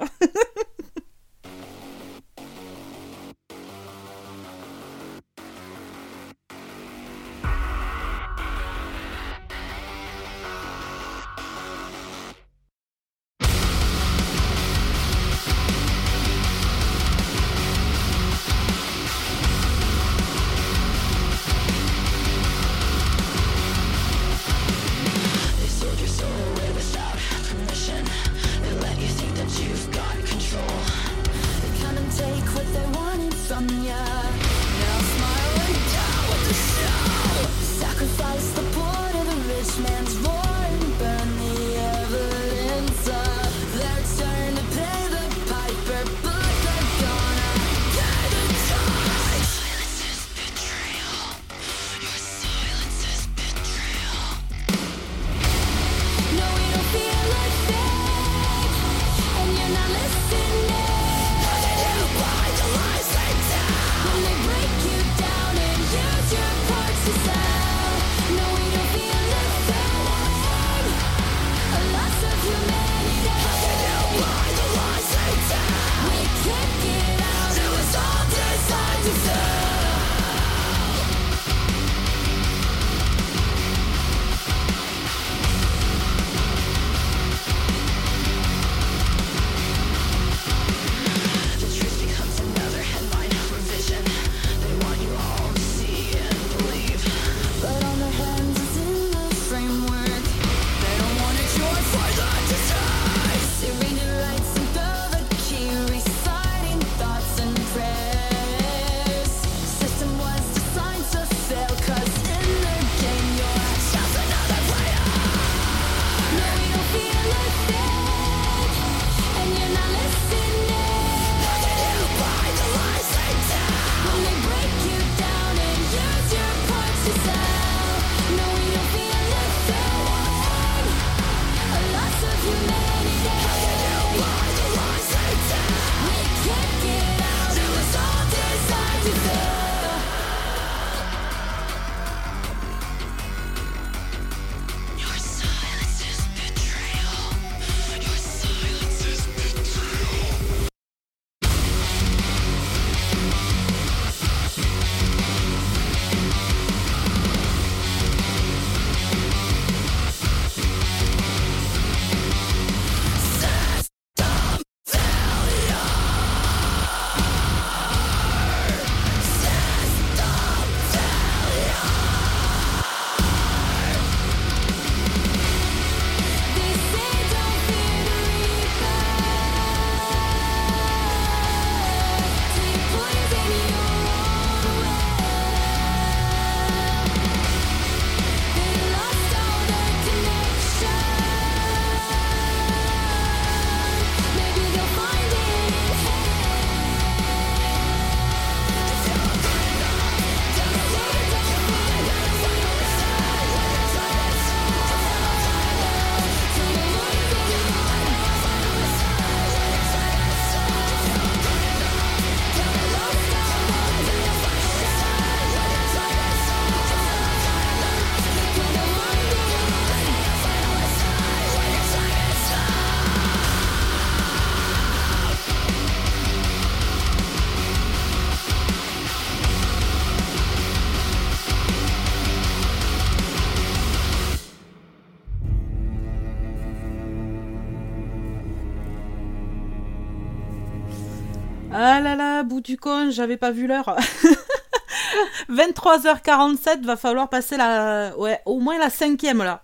Bout du con, j'avais pas vu l'heure. 23h47, va falloir passer la... Ouais, au moins la cinquième là.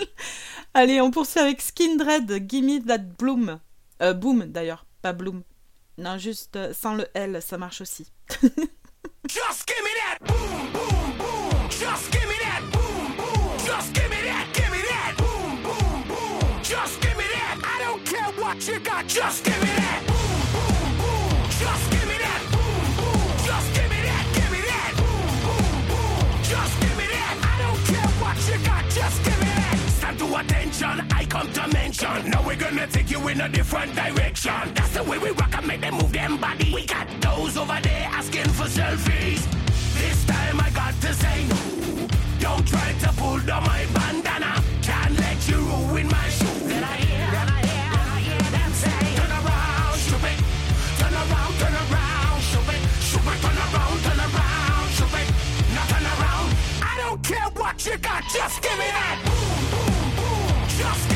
Allez, on poursuit avec Skindred, Gimme That Bloom. Euh, boom d'ailleurs, pas Bloom. Non, juste euh, sans le L, ça marche aussi. Just give that we're gonna take you in a different direction. That's the way we rock and make them move them body. We got those over there asking for selfies. This time I got to say no. Don't try to pull down my bandana. Can't let you ruin my show. Then I hear, then I hear, then I hear them say, Turn around, stupid. Turn around, turn around, stupid. Stupid, turn around, turn around, stupid. Now turn around. I don't care what you got, just give me that. Boom, boom, boom. Just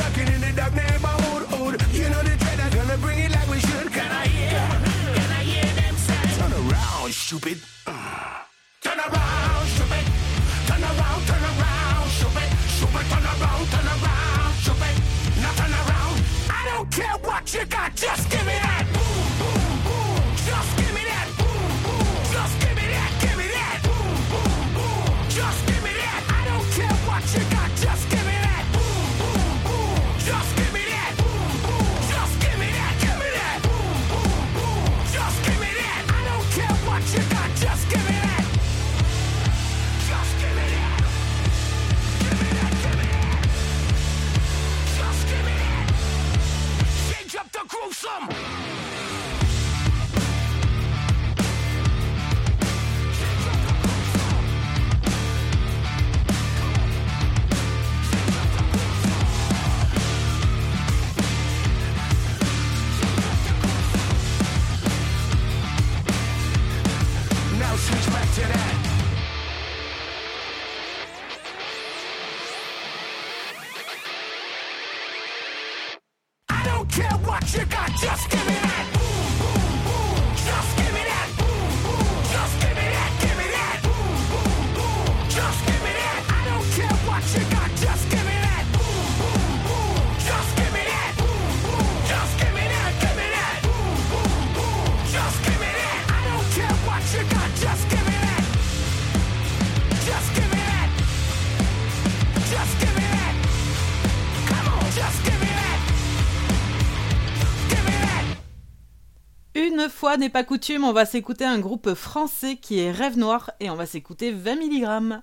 Une fois n'est pas coutume, on va s'écouter un groupe français qui est Rêve Noir et on va s'écouter 20 mg.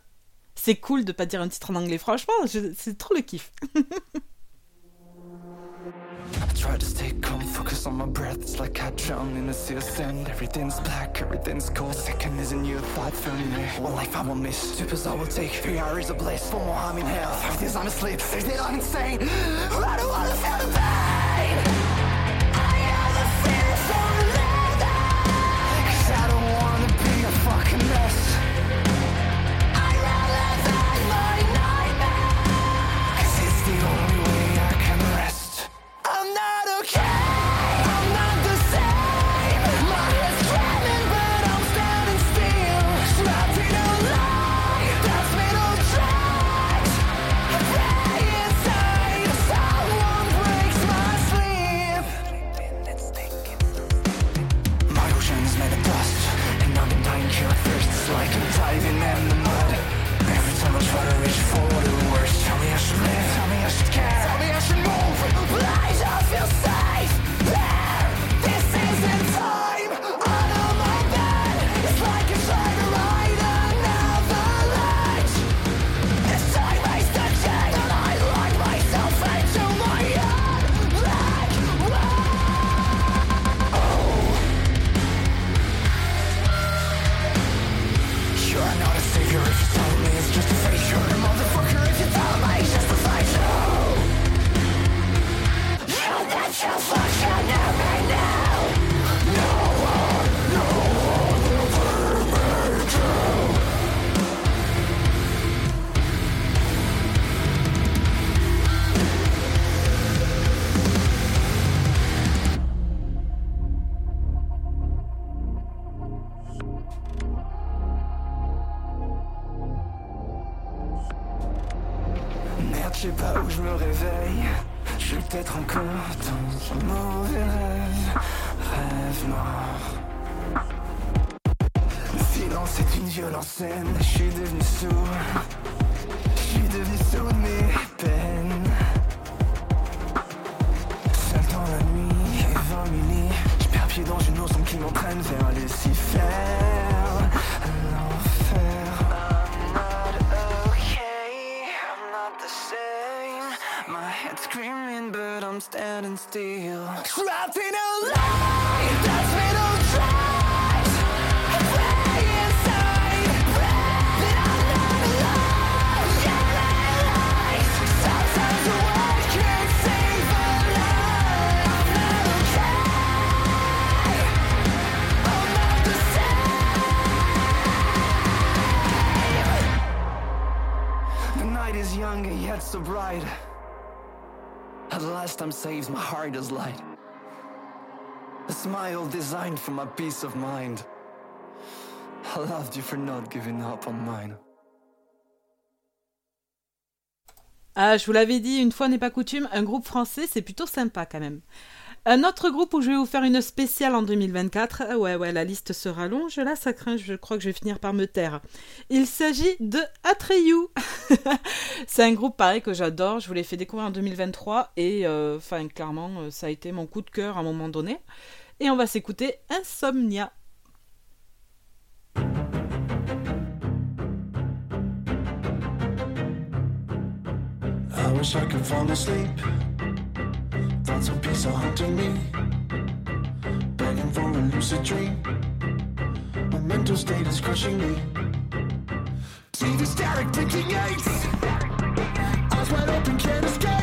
C'est cool de pas dire un titre en anglais, franchement, c'est trop le kiff. I try to stay calm, focus on my breath. It's like I drown in a sea of sand. Everything's black, everything's cold. Second isn't you, thought filling me. One life I will miss, two pills I will take. Three hours of bliss, four more I'm in hell. Five days I'm asleep, six days I'm insane. I don't wanna feel the pain? I am the fear for my peace of mind. I loved you for not giving up mine. Ah, je vous l'avais dit, une fois n'est pas coutume, un groupe français, c'est plutôt sympa quand même. Un autre groupe où je vais vous faire une spéciale en 2024. Ah ouais, ouais, la liste se rallonge. Là, ça craint. Hein, je crois que je vais finir par me taire. Il s'agit de Atreyu. c'est un groupe pareil que j'adore. Je vous l'ai fait découvrir en 2023. Et, euh, enfin, clairement, euh, ça a été mon coup de cœur à un moment donné et on va s'écouter Insomnia. I wish I could fall asleep. Thoughts of peace are haunting me. Begging for a lucid dream. My mental state is crushing me. TV static, blinking lights. Eyes wide open, can't escape.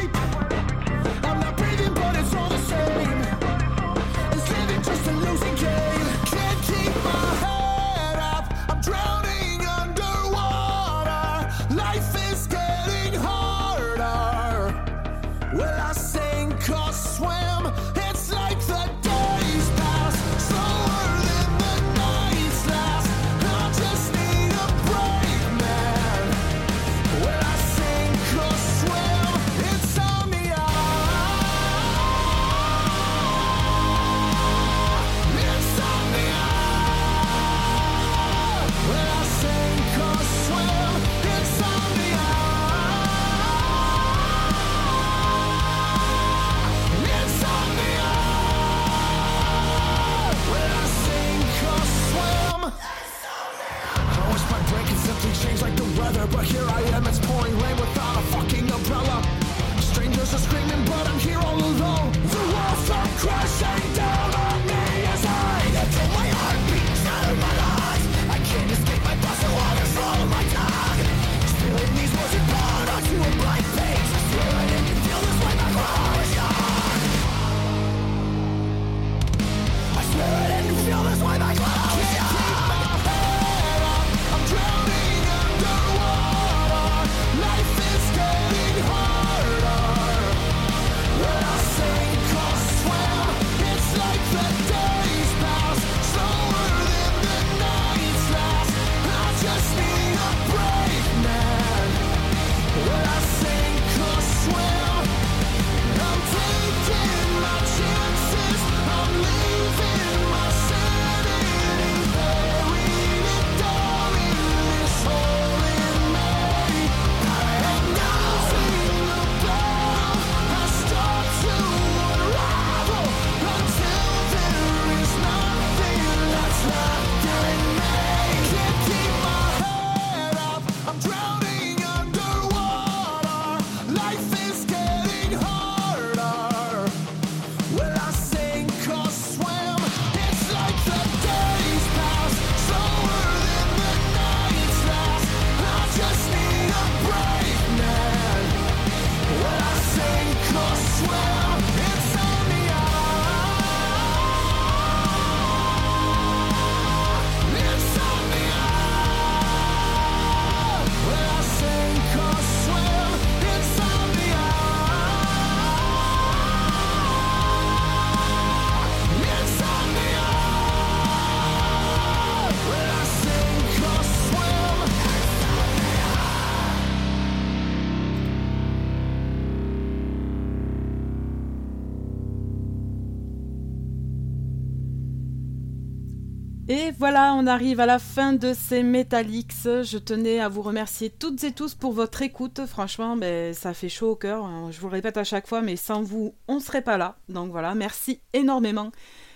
Voilà, on arrive à la fin de ces Metalix. Je tenais à vous remercier toutes et tous pour votre écoute. Franchement, ben, ça fait chaud au cœur. Je vous le répète à chaque fois, mais sans vous, on ne serait pas là. Donc voilà, merci énormément.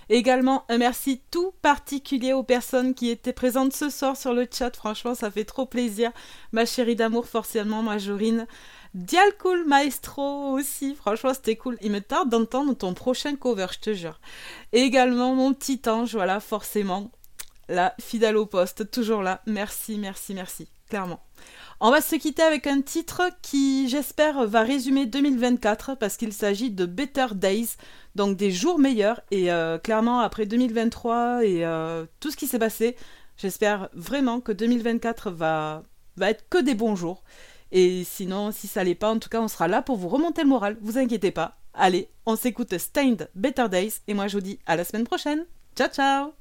Également, un merci tout particulier aux personnes qui étaient présentes ce soir sur le chat. Franchement, ça fait trop plaisir. Ma chérie d'amour, forcément, Majorine. Dialcool Maestro aussi, franchement c'était cool. Il me tarde d'entendre ton prochain cover, je te jure. Également mon petit ange, voilà, forcément. La fidèle au poste, toujours là. Merci, merci, merci, clairement. On va se quitter avec un titre qui, j'espère, va résumer 2024 parce qu'il s'agit de Better Days, donc des jours meilleurs. Et euh, clairement, après 2023 et euh, tout ce qui s'est passé, j'espère vraiment que 2024 va, va être que des bons jours. Et sinon, si ça l'est pas, en tout cas, on sera là pour vous remonter le moral, vous inquiétez pas. Allez, on s'écoute Stained Better Days et moi je vous dis à la semaine prochaine. Ciao ciao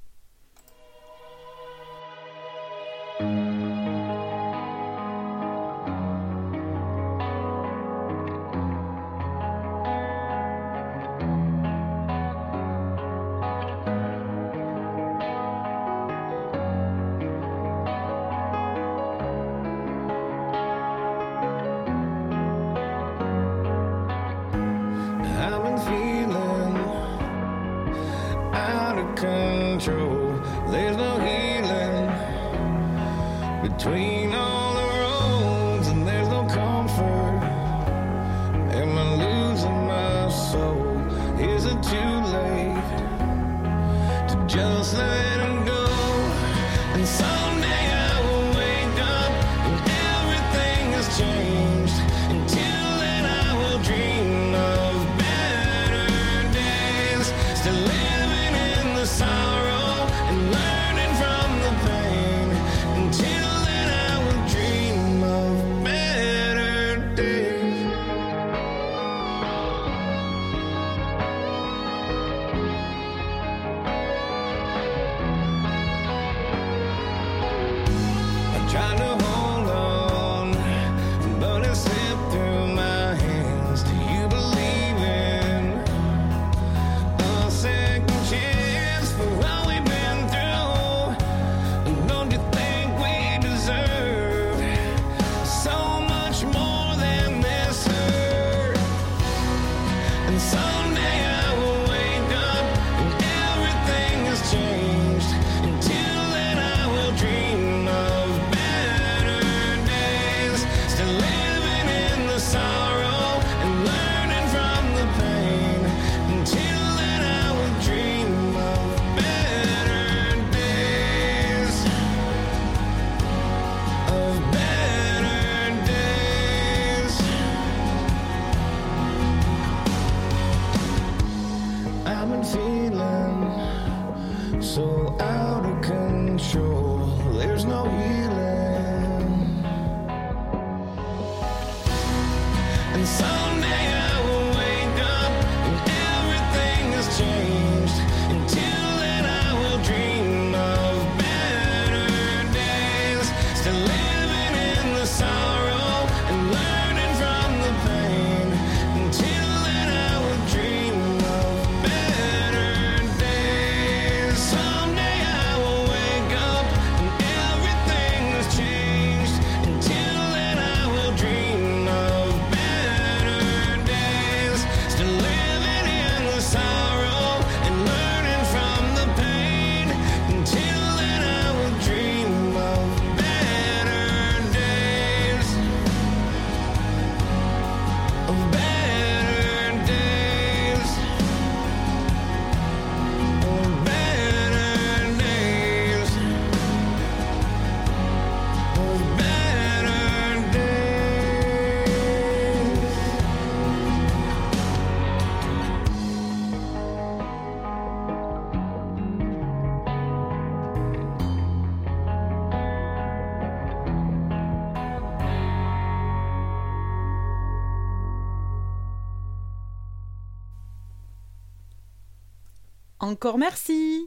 Encore merci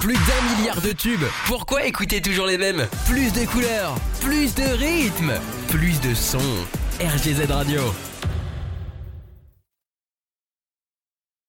Plus d'un milliard de tubes. Pourquoi écouter toujours les mêmes? Plus de couleurs, plus de rythme, plus de sons. RGZ Radio.